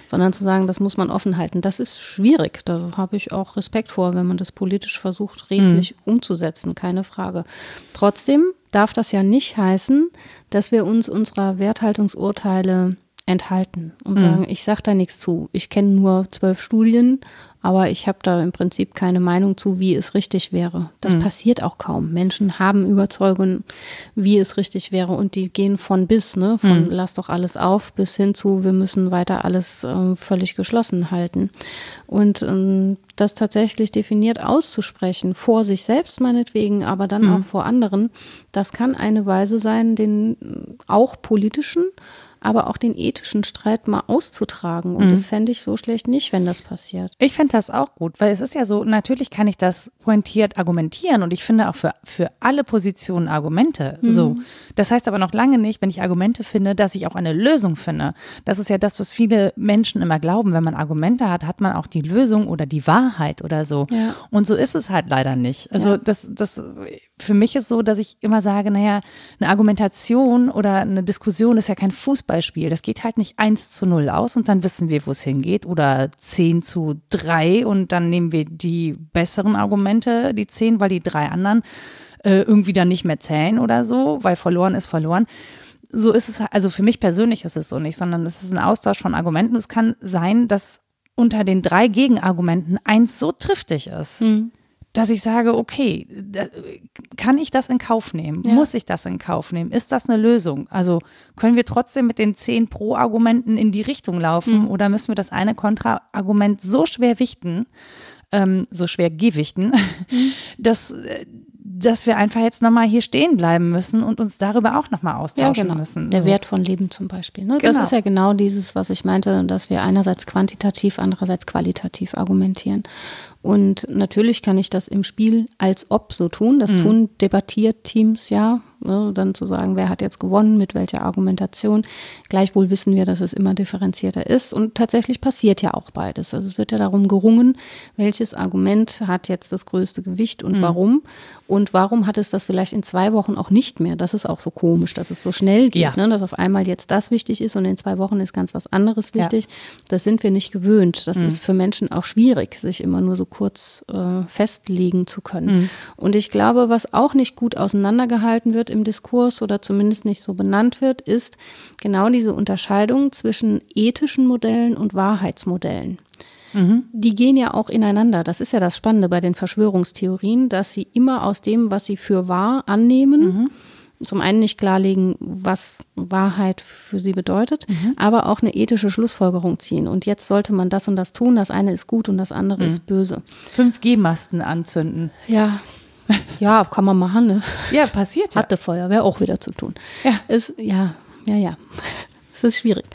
sondern zu sagen, das muss man offen halten. Das ist schwierig. Da habe ich auch Respekt vor, wenn man das politisch versucht, redlich umzusetzen, keine Frage. Trotzdem darf das ja nicht heißen, dass wir uns unserer Werthaltungsurteile enthalten und sagen, ich sage da nichts zu. Ich kenne nur zwölf Studien, aber ich habe da im Prinzip keine Meinung zu, wie es richtig wäre. Das passiert auch kaum. Menschen haben Überzeugungen, wie es richtig wäre und die gehen von bis, ne? Von lass doch alles auf bis hin zu, wir müssen weiter alles ähm, völlig geschlossen halten. Und ähm, das tatsächlich definiert auszusprechen, vor sich selbst meinetwegen, aber dann Mhm. auch vor anderen, das kann eine Weise sein, den äh, auch politischen, aber auch den ethischen Streit mal auszutragen. Mhm. Und das fände ich so schlecht nicht, wenn das passiert. Ich finde das auch gut, weil es ist ja so, natürlich kann ich das pointiert argumentieren und ich finde auch für, für alle Positionen Argumente so. Das heißt aber noch lange nicht, wenn ich Argumente finde, dass ich auch eine Lösung finde. Das ist ja das, was viele Menschen immer glauben. Wenn man Argumente hat, hat man auch die Lösung oder die Wahrheit oder so. Ja. Und so ist es halt leider nicht. Also Ja. das, das, für mich ist so, dass ich immer sage, naja, eine Argumentation oder eine Diskussion ist ja kein Fußballspiel. Das geht halt nicht eins zu null aus und dann wissen wir, wo es hingeht oder zehn zu drei und dann nehmen wir die besseren Argumente, die zehn, weil die drei anderen äh, irgendwie dann nicht mehr zählen oder so, weil verloren ist verloren. So ist es, also für mich persönlich ist es so nicht, sondern es ist ein Austausch von Argumenten. Es kann sein, dass unter den drei Gegenargumenten eins so triftig ist, dass ich sage, okay, da, kann ich das in Kauf nehmen? Ja. Muss ich das in Kauf nehmen? Ist das eine Lösung? Also können wir trotzdem mit den zehn Pro-Argumenten in die Richtung laufen oder müssen wir das eine Kontra-Argument so schwer wichten, ähm, so schwer gewichten, dass, äh, dass wir einfach jetzt nochmal hier stehen bleiben müssen und uns darüber auch nochmal austauschen müssen. Der so. Wert von Leben zum Beispiel. Ne? Das Genau. ist ja genau dieses, was ich meinte, dass wir einerseits quantitativ, andererseits qualitativ argumentieren. Und natürlich kann ich das im Spiel als ob so tun. Das Mhm. tun debattiert Teams ja. Ne? Dann zu sagen, wer hat jetzt gewonnen, mit welcher Argumentation. Gleichwohl wissen wir, dass es immer differenzierter ist. Und tatsächlich passiert ja auch beides. Also es wird ja darum gerungen, welches Argument hat jetzt das größte Gewicht Mhm. und warum. Und warum hat es das vielleicht in zwei Wochen auch nicht mehr? Das ist auch so komisch, dass es so schnell geht, Ja. ne? dass auf einmal jetzt das wichtig ist und in zwei Wochen ist ganz was anderes Ja. wichtig. Das sind wir nicht gewöhnt. Mhm. Das ist für Menschen auch schwierig, sich immer nur so kurz äh, festlegen zu können. Mhm. Und ich glaube, was auch nicht gut auseinandergehalten wird im Diskurs oder zumindest nicht so benannt wird, ist genau diese Unterscheidung zwischen ethischen Modellen und Wahrheitsmodellen. Die gehen ja auch ineinander. Das ist ja das Spannende bei den Verschwörungstheorien, dass sie immer aus dem, was sie für wahr annehmen, zum einen nicht klarlegen, was Wahrheit für sie bedeutet, aber auch eine ethische Schlussfolgerung ziehen. Und jetzt sollte man das und das tun. Das eine ist gut und das andere ist böse. 5G-Masten anzünden. Ja. Ja, kann man machen. Ne? Ja, passiert ja. Hat die Feuerwehr auch wieder zu tun. Ja. Ist, ja, ja, ja. Es ist schwierig.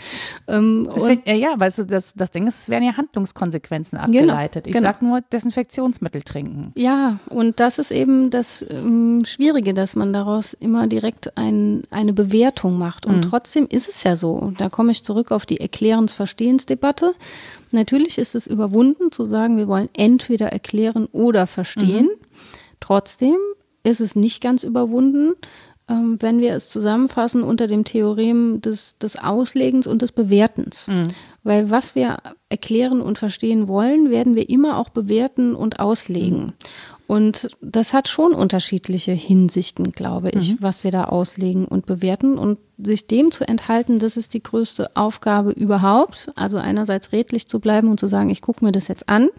Ähm, Deswegen, ja, ja, weißt du, das, das Ding ist, es werden ja Handlungskonsequenzen abgeleitet. ich genau. sag nur Desinfektionsmittel trinken. Ja, und das ist eben das ähm, Schwierige, dass man daraus immer direkt ein, eine Bewertung macht. Und trotzdem ist es ja so. Da komme ich zurück auf die Erklärens-Verstehens-Debatte. Natürlich ist es überwunden zu sagen, wir wollen entweder erklären oder verstehen. Trotzdem ist es nicht ganz überwunden, ähm, wenn wir es zusammenfassen unter dem Theorem des, des Auslegens und des Bewertens. Weil was wir erklären und verstehen wollen, werden wir immer auch bewerten und auslegen. Und das hat schon unterschiedliche Hinsichten, glaube ich, was wir da auslegen und bewerten. Und sich dem zu enthalten, das ist die größte Aufgabe überhaupt. Also einerseits redlich zu bleiben und zu sagen, ich gucke mir das jetzt an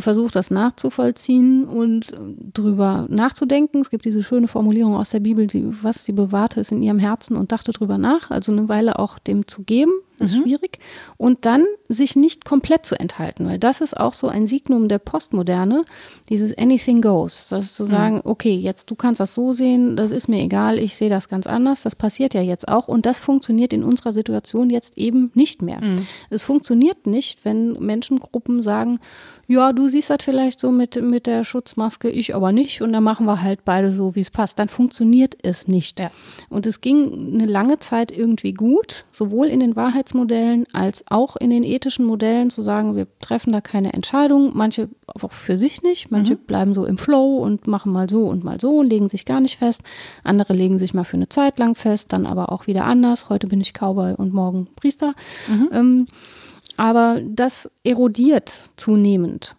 versucht das nachzuvollziehen und drüber nachzudenken. Es gibt diese schöne Formulierung aus der Bibel, die, was sie bewahrte, ist in ihrem Herzen und dachte drüber nach. Also eine Weile auch dem zu geben, ist schwierig. Und dann sich nicht komplett zu enthalten, weil das ist auch so ein Signum der Postmoderne, dieses Anything Goes. Das ist zu sagen, okay, jetzt du kannst das so sehen, das ist mir egal, ich sehe das ganz anders. Das passiert ja jetzt auch und das funktioniert in unserer Situation jetzt eben nicht mehr. Es funktioniert nicht, wenn Menschengruppen sagen, ja, du siehst das vielleicht so mit, mit der Schutzmaske, ich aber nicht. Und dann machen wir halt beide so, wie es passt. Dann funktioniert es nicht. Ja. Und es ging eine lange Zeit irgendwie gut, sowohl in den Wahrheitsmodellen als auch in den ethischen Modellen zu sagen, wir treffen da keine Entscheidung. Manche auch für sich nicht. Manche bleiben so im Flow und machen mal so und mal so und legen sich gar nicht fest. Andere legen sich mal für eine Zeit lang fest, dann aber auch wieder anders. Heute bin ich Cowboy und morgen Priester. Ähm, aber das erodiert zunehmend.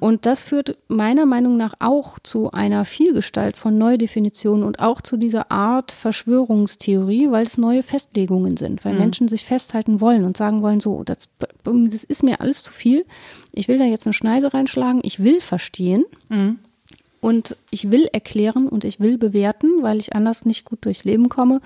Und das führt meiner Meinung nach auch zu einer Vielgestalt von Neudefinitionen und auch zu dieser Art Verschwörungstheorie, weil es neue Festlegungen sind, weil Menschen sich festhalten wollen und sagen wollen, so, das, das ist mir alles zu viel. Ich will da jetzt eine Schneise reinschlagen, ich will verstehen. und ich will erklären und ich will bewerten, weil ich anders nicht gut durchs Leben komme.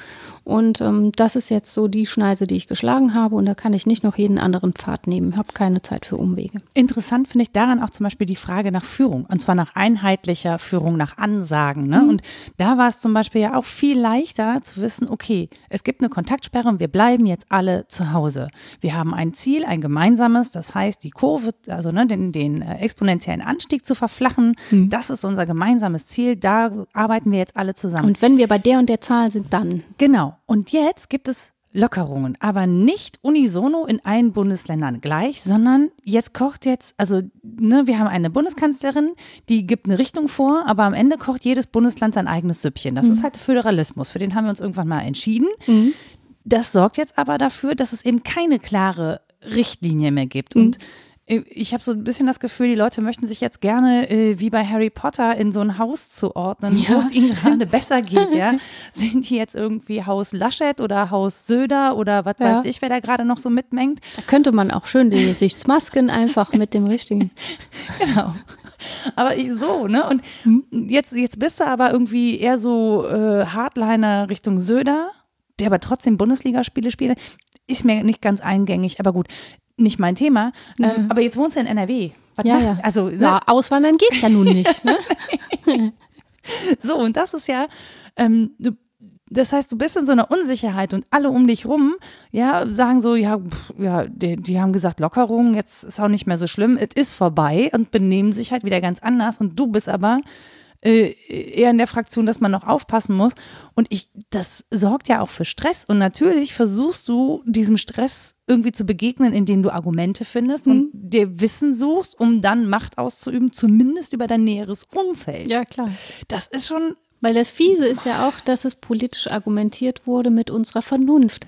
Und ähm, das ist jetzt so die Schneise, die ich geschlagen habe und da kann ich nicht noch jeden anderen Pfad nehmen. Ich habe keine Zeit für Umwege. Interessant finde ich daran auch zum Beispiel die Frage nach Führung und zwar nach einheitlicher Führung, nach Ansagen. Ne? Mhm. Und da war es zum Beispiel ja auch viel leichter zu wissen, okay, es gibt eine Kontaktsperre und wir bleiben jetzt alle zu Hause. Wir haben ein Ziel, ein gemeinsames, das heißt die Kurve, also ne, den, den äh, exponentiellen Anstieg zu verflachen. Mhm. Das ist unser gemeinsames Ziel. Da arbeiten wir jetzt alle zusammen. Und wenn wir bei der und der Zahl sind, dann. Genau. Und jetzt gibt es Lockerungen, aber nicht unisono in allen Bundesländern gleich, sondern jetzt kocht jetzt, also ne, wir haben eine Bundeskanzlerin, die gibt eine Richtung vor, aber am Ende kocht jedes Bundesland sein eigenes Süppchen. Das mhm. ist halt Föderalismus, für den haben wir uns irgendwann mal entschieden. Mhm. Das sorgt jetzt aber dafür, dass es eben keine klare Richtlinie mehr gibt. Mhm. Und ich habe so ein bisschen das Gefühl, die Leute möchten sich jetzt gerne äh, wie bei Harry Potter in so ein Haus zuordnen, ja, wo es ihnen gerade besser geht. Ja? Sind die jetzt irgendwie Haus Laschet oder Haus Söder oder was ja. weiß ich, wer da gerade noch so mitmengt? Da könnte man auch schön die Gesichtsmasken einfach mit dem richtigen. genau. Aber ich so, ne? Und hm? jetzt, jetzt bist du aber irgendwie eher so äh, Hardliner Richtung Söder, der aber trotzdem Bundesligaspiele spielt. Ist mir nicht ganz eingängig, aber gut nicht mein Thema. Mhm. Ähm, aber jetzt wohnst du in NRW. Was ja, ja. Also, ne? ja, auswandern geht ja nun nicht. Ne? so, und das ist ja, ähm, du, das heißt, du bist in so einer Unsicherheit und alle um dich rum, ja, sagen so, ja, pff, ja, die, die, haben gesagt Lockerung, jetzt ist auch nicht mehr so schlimm, es ist vorbei und benehmen sich halt wieder ganz anders und du bist aber äh, eher in der Fraktion, dass man noch aufpassen muss. Und ich, das sorgt ja auch für Stress. Und natürlich versuchst du diesem Stress irgendwie zu begegnen, indem du Argumente findest mhm. und dir Wissen suchst, um dann Macht auszuüben, zumindest über dein näheres Umfeld. Ja, klar. Das ist schon weil das Fiese ist ja auch, dass es politisch argumentiert wurde mit unserer Vernunft.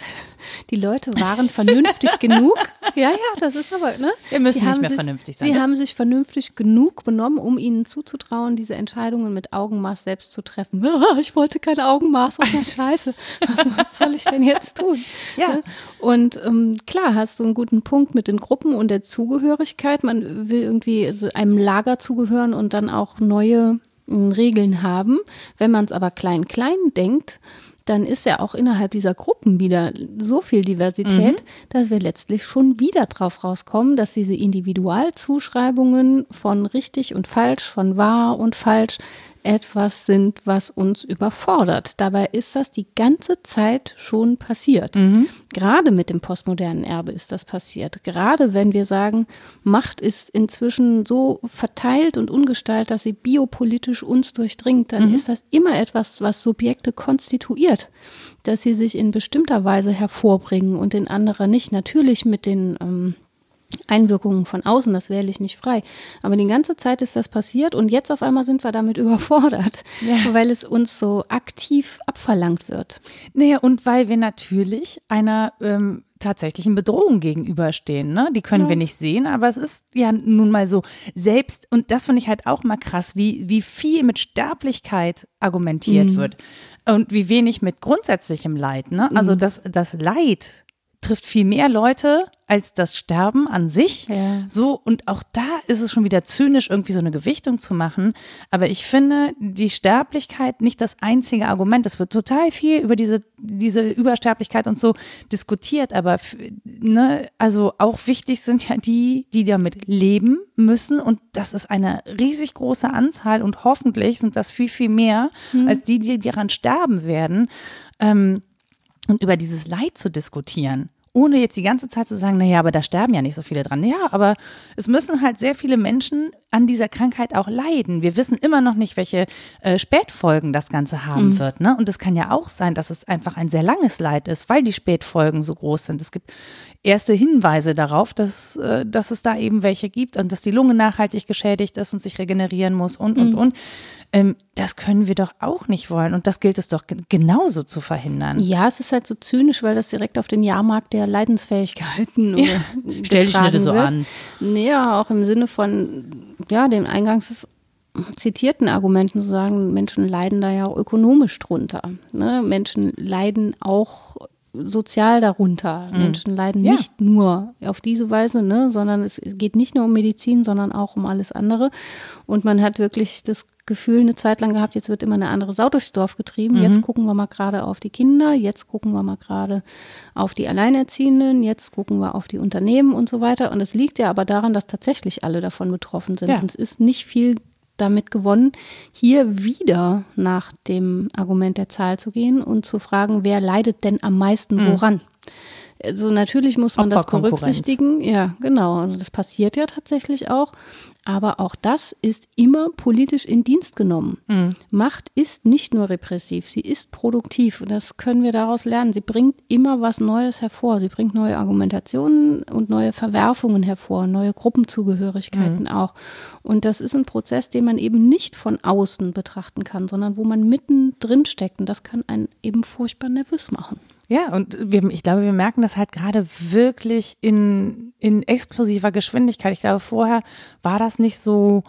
Die Leute waren vernünftig genug. Ja, ja, das ist aber, ne? Wir müssen nicht mehr sich, vernünftig sein. Sie haben sich vernünftig genug benommen, um ihnen zuzutrauen, diese Entscheidungen mit Augenmaß selbst zu treffen. Ah, ich wollte kein Augenmaß, oh ja, scheiße. Was, was, soll ich denn jetzt tun? Ja. Ne? Und ähm, klar, hast du einen guten Punkt mit den Gruppen und der Zugehörigkeit. Man will irgendwie einem Lager zugehören und dann auch neue Regeln haben. Wenn man es aber klein-klein denkt, dann ist ja auch innerhalb dieser Gruppen wieder so viel Diversität, mhm. dass wir letztlich schon wieder drauf rauskommen, dass diese Individualzuschreibungen von richtig und falsch, von wahr und falsch etwas sind, was uns überfordert. Dabei ist das die ganze Zeit schon passiert. Mhm. Gerade mit dem postmodernen Erbe ist das passiert. Gerade wenn wir sagen, Macht ist inzwischen so verteilt und ungestaltet, dass sie biopolitisch uns durchdringt, dann mhm. ist das immer etwas, was Subjekte konstituiert, dass sie sich in bestimmter Weise hervorbringen und in anderer nicht. Natürlich mit den ähm, Einwirkungen von außen, das wähle ich nicht frei. Aber die ganze Zeit ist das passiert und jetzt auf einmal sind wir damit überfordert, ja. weil es uns so aktiv abverlangt wird. Naja, und weil wir natürlich einer ähm, tatsächlichen Bedrohung gegenüberstehen. Ne? Die können ja. wir nicht sehen, aber es ist ja nun mal so. Selbst, und das finde ich halt auch mal krass, wie, wie viel mit Sterblichkeit argumentiert mhm. wird und wie wenig mit grundsätzlichem Leid. Ne? Also mhm. das, das Leid trifft viel mehr Leute als das Sterben an sich. Ja. So, und auch da ist es schon wieder zynisch, irgendwie so eine Gewichtung zu machen. Aber ich finde die Sterblichkeit nicht das einzige Argument. Es wird total viel über diese, diese Übersterblichkeit und so diskutiert. Aber, ne, also auch wichtig sind ja die, die damit leben müssen. Und das ist eine riesig große Anzahl. Und hoffentlich sind das viel, viel mehr hm. als die, die daran sterben werden. Ähm, und über dieses Leid zu diskutieren ohne jetzt die ganze Zeit zu sagen, naja, aber da sterben ja nicht so viele dran. Ja, aber es müssen halt sehr viele Menschen an dieser Krankheit auch leiden. Wir wissen immer noch nicht, welche äh, Spätfolgen das Ganze haben mhm. wird. Ne? Und es kann ja auch sein, dass es einfach ein sehr langes Leid ist, weil die Spätfolgen so groß sind. Es gibt erste Hinweise darauf, dass, äh, dass es da eben welche gibt und dass die Lunge nachhaltig geschädigt ist und sich regenerieren muss und, und, mhm. und. Ähm, das können wir doch auch nicht wollen. Und das gilt es doch genauso zu verhindern. Ja, es ist halt so zynisch, weil das direkt auf den Jahrmarkt der Leidensfähigkeiten ja. Stell dich nicht so an. Ja, auch im Sinne von ja, den eingangs zitierten Argumenten zu sagen, Menschen leiden da ja auch ökonomisch drunter. Ne? Menschen leiden auch sozial darunter. Mhm. Menschen leiden Ja. nicht nur auf diese Weise, ne, sondern es geht nicht nur um Medizin, sondern auch um alles andere. Und man hat wirklich das Gefühl eine Zeit lang gehabt, jetzt wird immer eine andere Sau durchs Dorf getrieben. Mhm. Jetzt gucken wir mal gerade auf die Kinder, jetzt gucken wir mal gerade auf die Alleinerziehenden, jetzt gucken wir auf die Unternehmen und so weiter. Und es liegt ja aber daran, dass tatsächlich alle davon betroffen sind. Ja. Und es ist nicht viel damit gewonnen, hier wieder nach dem Argument der Zahl zu gehen und zu fragen, wer leidet denn am meisten woran? Also natürlich muss man das berücksichtigen. Ja, genau. Also das passiert ja tatsächlich auch. Aber auch das ist immer politisch in Dienst genommen. Macht ist nicht nur repressiv, sie ist produktiv. Und das können wir daraus lernen. Sie bringt immer was Neues hervor. Sie bringt neue Argumentationen und neue Verwerfungen hervor, neue Gruppenzugehörigkeiten auch. Und das ist ein Prozess, den man eben nicht von außen betrachten kann, sondern wo man mittendrin steckt. Und das kann einen eben furchtbar nervös machen. Ja, und wir, ich glaube, wir merken das halt gerade wirklich in, in explosiver Geschwindigkeit. Ich glaube, vorher war das nicht so,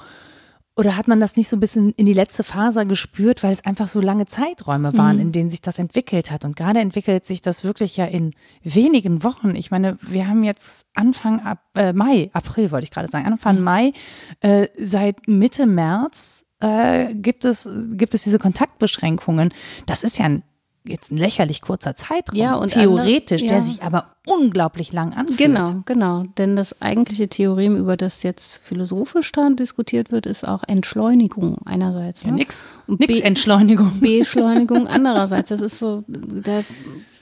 oder hat man das nicht so ein bisschen in die letzte Phase gespürt, weil es einfach so lange Zeiträume waren, in denen sich das entwickelt hat. Und gerade entwickelt sich das wirklich ja in wenigen Wochen. Ich meine, wir haben jetzt Anfang ab, äh, Mai, April wollte ich gerade sagen, Anfang Mai, äh, seit Mitte März äh, gibt es gibt es diese Kontaktbeschränkungen. Das ist ja ein jetzt ein lächerlich kurzer Zeitraum, Ja, und theoretisch, andere- der ja. sich aber unglaublich lang anfühlt. Genau, genau. Denn das eigentliche Theorem, über das jetzt philosophisch dann diskutiert wird, ist auch Entschleunigung einerseits. Ja, ne? nix, Und nix B- Entschleunigung. Beschleunigung andererseits. Das ist so, da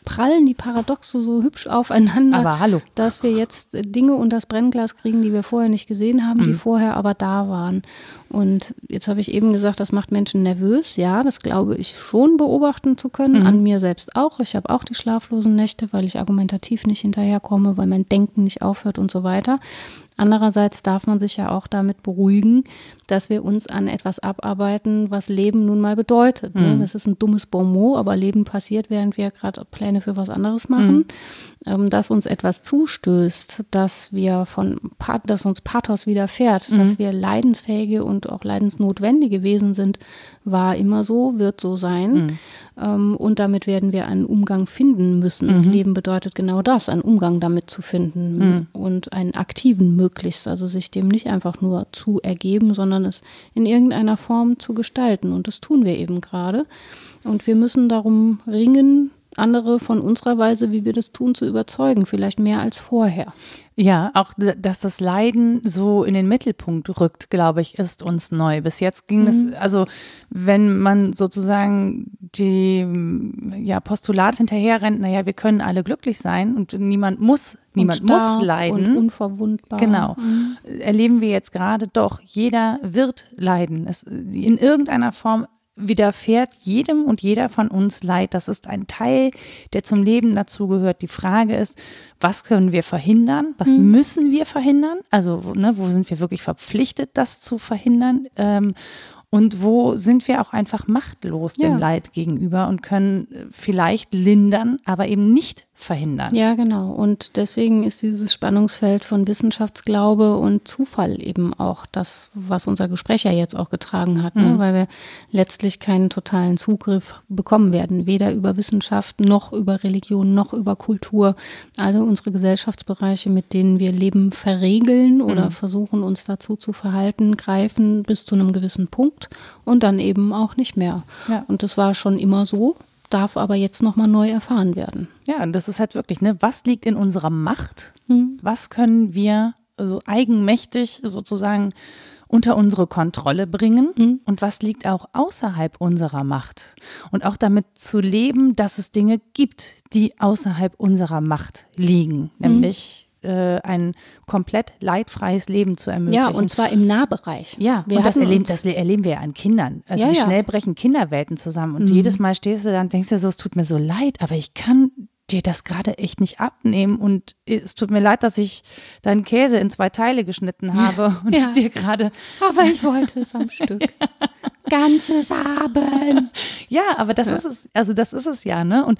prallen die Paradoxe so hübsch aufeinander, Aber hallo. dass wir jetzt Dinge unter das Brennglas kriegen, die wir vorher nicht gesehen haben, Mhm. die vorher aber da waren. Und jetzt habe ich eben gesagt, das macht Menschen nervös. Ja, das glaube ich schon beobachten zu können, Mhm. an mir selbst auch. Ich habe auch die schlaflosen Nächte, weil ich argumentativ nicht hinterherkomme, weil mein Denken nicht aufhört und so weiter. Andererseits darf man sich ja auch damit beruhigen, dass wir uns an etwas abarbeiten, was Leben nun mal bedeutet. Ne? Das ist ein dummes Bonmot, aber Leben passiert, während wir gerade Pläne für was anderes machen. Ähm, dass uns etwas zustößt, dass wir von dass uns Pathos widerfährt, dass wir leidensfähige und auch leidensnotwendige Wesen sind, war immer so, wird so sein. Ähm, und damit werden wir einen Umgang finden müssen. Leben bedeutet genau das, einen Umgang damit zu finden und einen aktiven möglichst, also sich dem nicht einfach nur zu ergeben, sondern es in irgendeiner Form zu gestalten. Und das tun wir eben gerade. Und wir müssen darum ringen, andere von unserer Weise, wie wir das tun, zu überzeugen, vielleicht mehr als vorher. Ja, auch dass das Leiden so in den Mittelpunkt rückt, glaube ich, ist uns neu. Bis jetzt ging es, also wenn man sozusagen die ja, Postulat hinterher rennt, naja, wir können alle glücklich sein und niemand muss, niemand und stark muss leiden. Und unverwundbar. Genau. Erleben wir jetzt gerade doch. Jeder wird leiden. Es, in irgendeiner Form widerfährt jedem und jeder von uns Leid. Das ist ein Teil, der zum Leben dazugehört. Die Frage ist, was können wir verhindern? Was müssen wir verhindern? Also, wo- ne, wo sind wir wirklich verpflichtet, das zu verhindern? Ähm, und wo sind wir auch einfach machtlos dem Ja. Leid gegenüber und können äh, vielleicht lindern, aber eben nicht verhindern. Ja, genau. Und deswegen ist dieses Spannungsfeld von Wissenschaftsglaube und Zufall eben auch das, was unser Gespräch ja jetzt auch getragen hat, ne? weil wir letztlich keinen totalen Zugriff bekommen werden, weder über Wissenschaft noch über Religion noch über Kultur. Also unsere Gesellschaftsbereiche, mit denen wir Leben verregeln oder versuchen uns dazu zu verhalten, greifen bis zu einem gewissen Punkt und dann eben auch nicht mehr. Ja. Und das war schon immer so, darf aber jetzt nochmal neu erfahren werden. Ja, und das ist halt wirklich, ne, was liegt in unserer Macht? Hm. Was können wir so eigenmächtig sozusagen unter unsere Kontrolle bringen Hm. und was liegt auch außerhalb unserer Macht? Und auch damit zu leben, dass es Dinge gibt, die außerhalb unserer Macht liegen, Hm. nämlich äh, ein komplett leidfreies Leben zu ermöglichen. Ja, und zwar im Nahbereich. Ja, wir und das erleben, das erleben wir ja an Kindern. Also Ja, wie ja. Mhm. schnell brechen Kinderwelten zusammen. Und jedes Mal stehst du da und denkst dir so, es tut mir so leid, aber ich kann dir das gerade echt nicht abnehmen. Und es tut mir leid, dass ich deinen Käse in zwei Teile geschnitten habe und Ja. es dir gerade Aber ich wollte es am Stück. ganzes haben. Ja, aber das ist es, also das ist es ja, ne? Und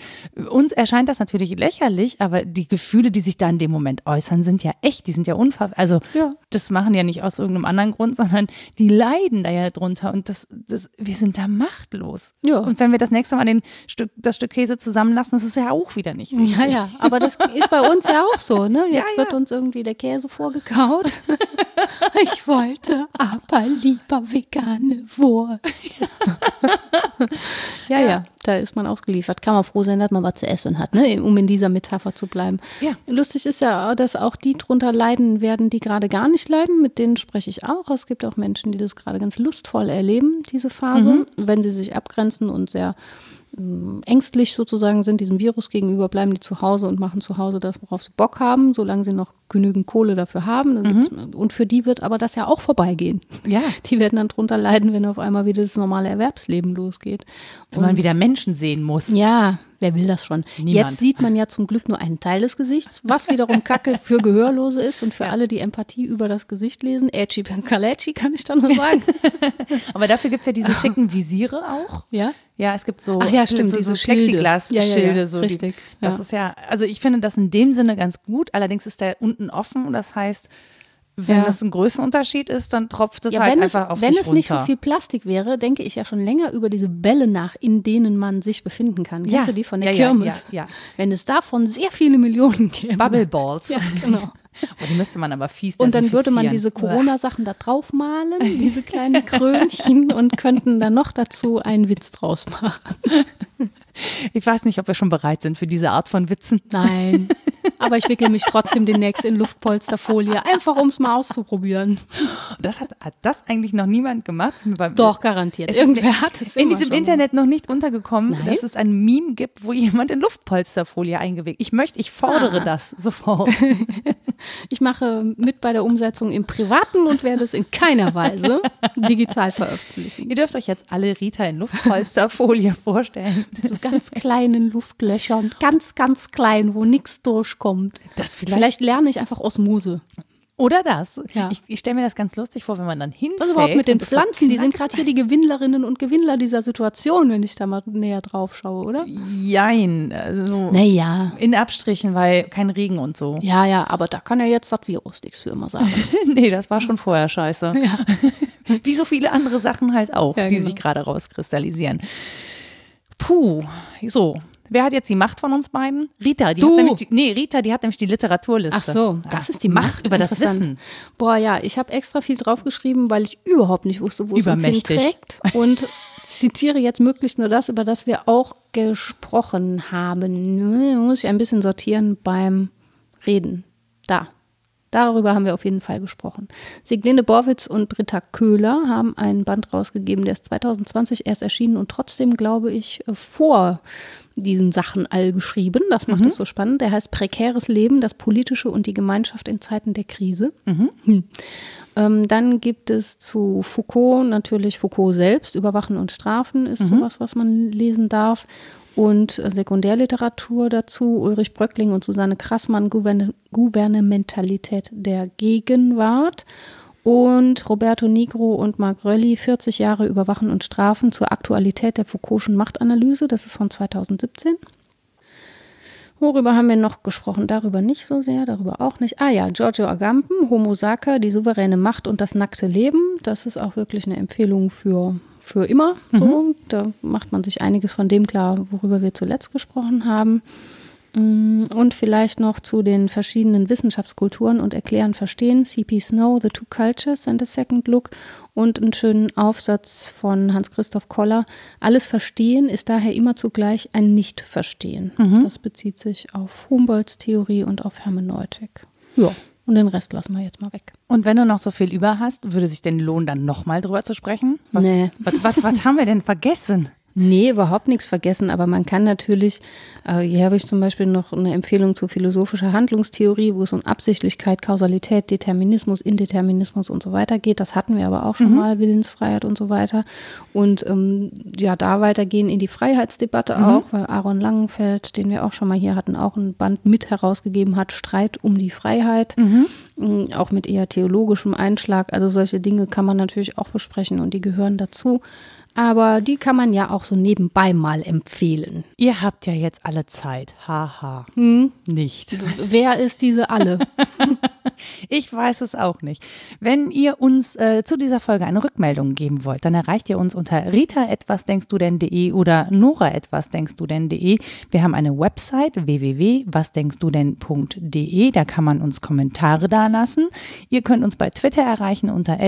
uns erscheint das natürlich lächerlich, aber die Gefühle, die sich da in dem Moment äußern, sind ja echt, die sind ja unver, also Ja. das machen ja nicht aus irgendeinem anderen Grund, sondern die leiden da ja drunter und das, das, wir sind da machtlos. Ja. Und wenn wir das nächste Mal den Stück, das Stück Käse zusammenlassen, das ist ja auch wieder nicht. Ja, ja, aber das ist bei uns ja auch so, ne? Jetzt Ja, wird uns irgendwie der Käse vorgekaut. Ich wollte aber lieber vegane Wurst. Ja, ja, da ist man ausgeliefert. Kann man froh sein, dass man was zu essen hat, ne? um in dieser Metapher zu bleiben. Ja. Lustig ist ja, dass auch die drunter leiden werden, die gerade gar nicht leiden. Mit denen spreche ich auch. Es gibt auch Menschen, die das gerade ganz lustvoll erleben, diese Phase, wenn sie sich abgrenzen und sehr ängstlich sozusagen sind diesem Virus gegenüber, bleiben die zu Hause und machen zu Hause das, worauf sie Bock haben, solange sie noch genügend Kohle dafür haben. Gibt's- Und für die wird aber das ja auch vorbeigehen. Ja. Die werden dann drunter leiden, wenn auf einmal wieder das normale Erwerbsleben losgeht. Wenn man wieder Menschen sehen muss. Ja, wer will das schon? Niemand. Jetzt sieht man ja zum Glück nur einen Teil des Gesichts, was wiederum Kacke für Gehörlose ist und für alle, die Empathie über das Gesicht lesen. Edgy Kalechi kann ich dann nur sagen. Aber dafür gibt es ja diese schicken Visiere auch. ja? Ja, es gibt so, Ach ja, stimmt, so, so diese Schilde. Plexiglas-Schilde. Ja, ja, ja, so richtig, Die, das ja. ist ja, also ich finde das in dem Sinne ganz gut. Allerdings ist der unten offen und das heißt, wenn Ja. das ein Größenunterschied ist, dann tropft es Ja, halt wenn es, einfach auf wenn es nicht so viel Plastik wäre, denke ich ja schon länger über diese Bälle nach, in denen man sich befinden kann. Kennst Ja, du die von der ja, Kirmes? ja, ja. Wenn es davon sehr viele Millionen gäbe. Bubble Balls. Ja, genau. Oh, die müsste man aber fies Und dann würde man diese Corona-Sachen da drauf malen, diese kleinen Krönchen und könnten dann noch dazu einen Witz draus machen. Ich weiß nicht, ob wir schon bereit sind für diese Art von Witzen. Nein. Aber ich wickle mich trotzdem demnächst in Luftpolsterfolie, einfach um es mal auszuprobieren. Das hat, hat das eigentlich noch niemand gemacht. Doch, garantiert. Irgendwer hat es in diesem schon Internet noch nicht untergekommen, Nein? dass es ein Meme gibt, wo jemand in Luftpolsterfolie eingewickelt. Ich möchte, ich fordere Ah. das sofort. Ich mache mit bei der Umsetzung im Privaten und werde es in keiner Weise digital veröffentlichen. Ihr dürft euch jetzt alle Rita in Luftpolsterfolie vorstellen. So ganz kleinen Luftlöchern, ganz, ganz klein, wo nichts durchkommt. Das vielleicht, Vielleicht lerne ich einfach Osmose. oder das. Ja. Ich, ich stelle mir das ganz lustig vor, wenn man dann hinfällt. Was überhaupt mit den Pflanzen? Die sind gerade hier die Gewinnlerinnen und Gewinnler dieser Situation, wenn ich da mal näher drauf schaue, oder? Jein. Also Naja. in Abstrichen, weil kein Regen und so. Ja, ja, aber da kann ja jetzt das Virus nichts für immer sagen. nee, das war schon vorher scheiße. Wie so viele andere Sachen halt auch, Ja, die genau. sich gerade rauskristallisieren. Puh, so. Wer hat jetzt die Macht von uns beiden? Rita, die Du. hat nämlich die, nee, Rita, die hat nämlich die Literaturliste. Ach so, Ja. das ist die Macht. über das. Wissen. Boah, ja, ich habe extra viel draufgeschrieben, weil ich überhaupt nicht wusste, wo es uns hinträgt. Und zitiere jetzt möglichst nur das, über das wir auch gesprochen haben. Muss ich ein bisschen sortieren beim Reden. Da. Darüber haben wir auf jeden Fall gesprochen. Siglinde Borwitz und Britta Köhler haben einen Band rausgegeben, der ist 2020 erst erschienen und trotzdem, glaube ich, vor diesen Sachen all geschrieben. Das macht es so spannend. Der heißt Prekäres Leben, das Politische und die Gemeinschaft in Zeiten der Krise. Hm. Ähm, dann gibt es zu Foucault natürlich Foucault selbst, Überwachen und Strafen ist sowas, was man lesen darf. Und äh, Sekundärliteratur dazu, Ulrich Bröckling und Susanne Krassmann, Gouverne Gouvernementalität der Gegenwart. Und Roberto Nigro und Marc Rölli, 40 Jahre Überwachen und Strafen zur Aktualität der Foucault'schen Machtanalyse. Das ist von 2017. Worüber haben wir noch gesprochen? Darüber nicht so sehr, darüber auch nicht. Ah ja, Giorgio Agamben, Homo Saka, die souveräne Macht und das nackte Leben. Das ist auch wirklich eine Empfehlung für, für immer. So, da macht man sich einiges von dem klar, worüber wir zuletzt gesprochen haben. Mm, Und vielleicht noch zu den verschiedenen Wissenschaftskulturen und Erklären, Verstehen. C.P. Snow, The Two Cultures and a Second Look. Und einen schönen Aufsatz von Hans-Christoph Koller. Alles Verstehen ist daher immer zugleich ein Nicht-Verstehen. Das bezieht sich auf Humboldts Theorie und auf Hermeneutik. Ja, und den Rest lassen wir jetzt mal weg. Und wenn du noch so viel über hast, würde sich denn lohnen, dann nochmal drüber zu sprechen? Was, Nee. was, was, was haben wir denn vergessen? Nee, überhaupt nichts vergessen, aber man kann natürlich, äh, hier habe ich zum Beispiel noch eine Empfehlung zu philosophischer Handlungstheorie, wo es um Absichtlichkeit, Kausalität, Determinismus, Indeterminismus und so weiter geht. Das hatten wir aber auch schon mhm. mal, Willensfreiheit und so weiter. Und ähm, ja, da weitergehen in die Freiheitsdebatte mhm. auch, weil Aaron Langenfeld, den wir auch schon mal hier hatten, auch ein Band mit herausgegeben hat, Streit um die Freiheit, mhm. Mm, auch mit eher theologischem Einschlag. Also solche Dinge kann man natürlich auch besprechen und die gehören dazu aber die kann man ja auch so nebenbei mal empfehlen. Ihr habt ja jetzt alle Zeit. Haha. Hm? Nicht. Wer ist diese alle? ich weiß es auch nicht. Wenn ihr uns äh, zu dieser Folge eine Rückmeldung geben wollt, dann erreicht ihr uns unter rita etwas denkst du denn.de oder nora etwas denkst du denn.de. Wir haben eine Website www.wasdenkst-du-denn.de. Da kann man uns Kommentare dalassen. Ihr könnt uns bei Twitter erreichen unter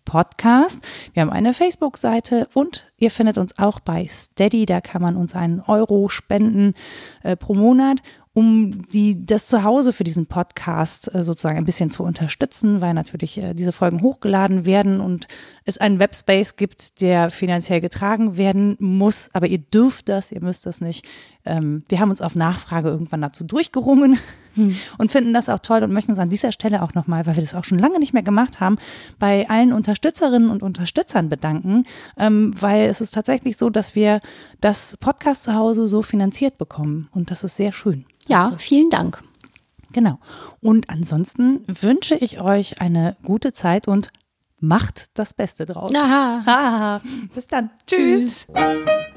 wddd-podcast. Wir haben eine Facebook-Seite und ihr findet uns auch bei Steady. Da kann man uns einen Euro spenden äh, pro Monat um die, das Zuhause für diesen Podcast äh, sozusagen ein bisschen zu unterstützen, weil natürlich äh, diese Folgen hochgeladen werden und es einen Webspace gibt, der finanziell getragen werden muss. Aber ihr dürft das, ihr müsst das nicht. Ähm, wir haben uns auf Nachfrage irgendwann dazu durchgerungen hm. und finden das auch toll und möchten uns an dieser Stelle auch nochmal, weil wir das auch schon lange nicht mehr gemacht haben, bei allen Unterstützerinnen und Unterstützern bedanken, ähm, weil es ist tatsächlich so, dass wir das Podcast zu Hause so finanziert bekommen und das ist sehr schön. Ja, vielen Dank. Genau. Und ansonsten wünsche ich euch eine gute Zeit und macht das Beste draus. Aha. Bis dann. Tschüss. Tschüss.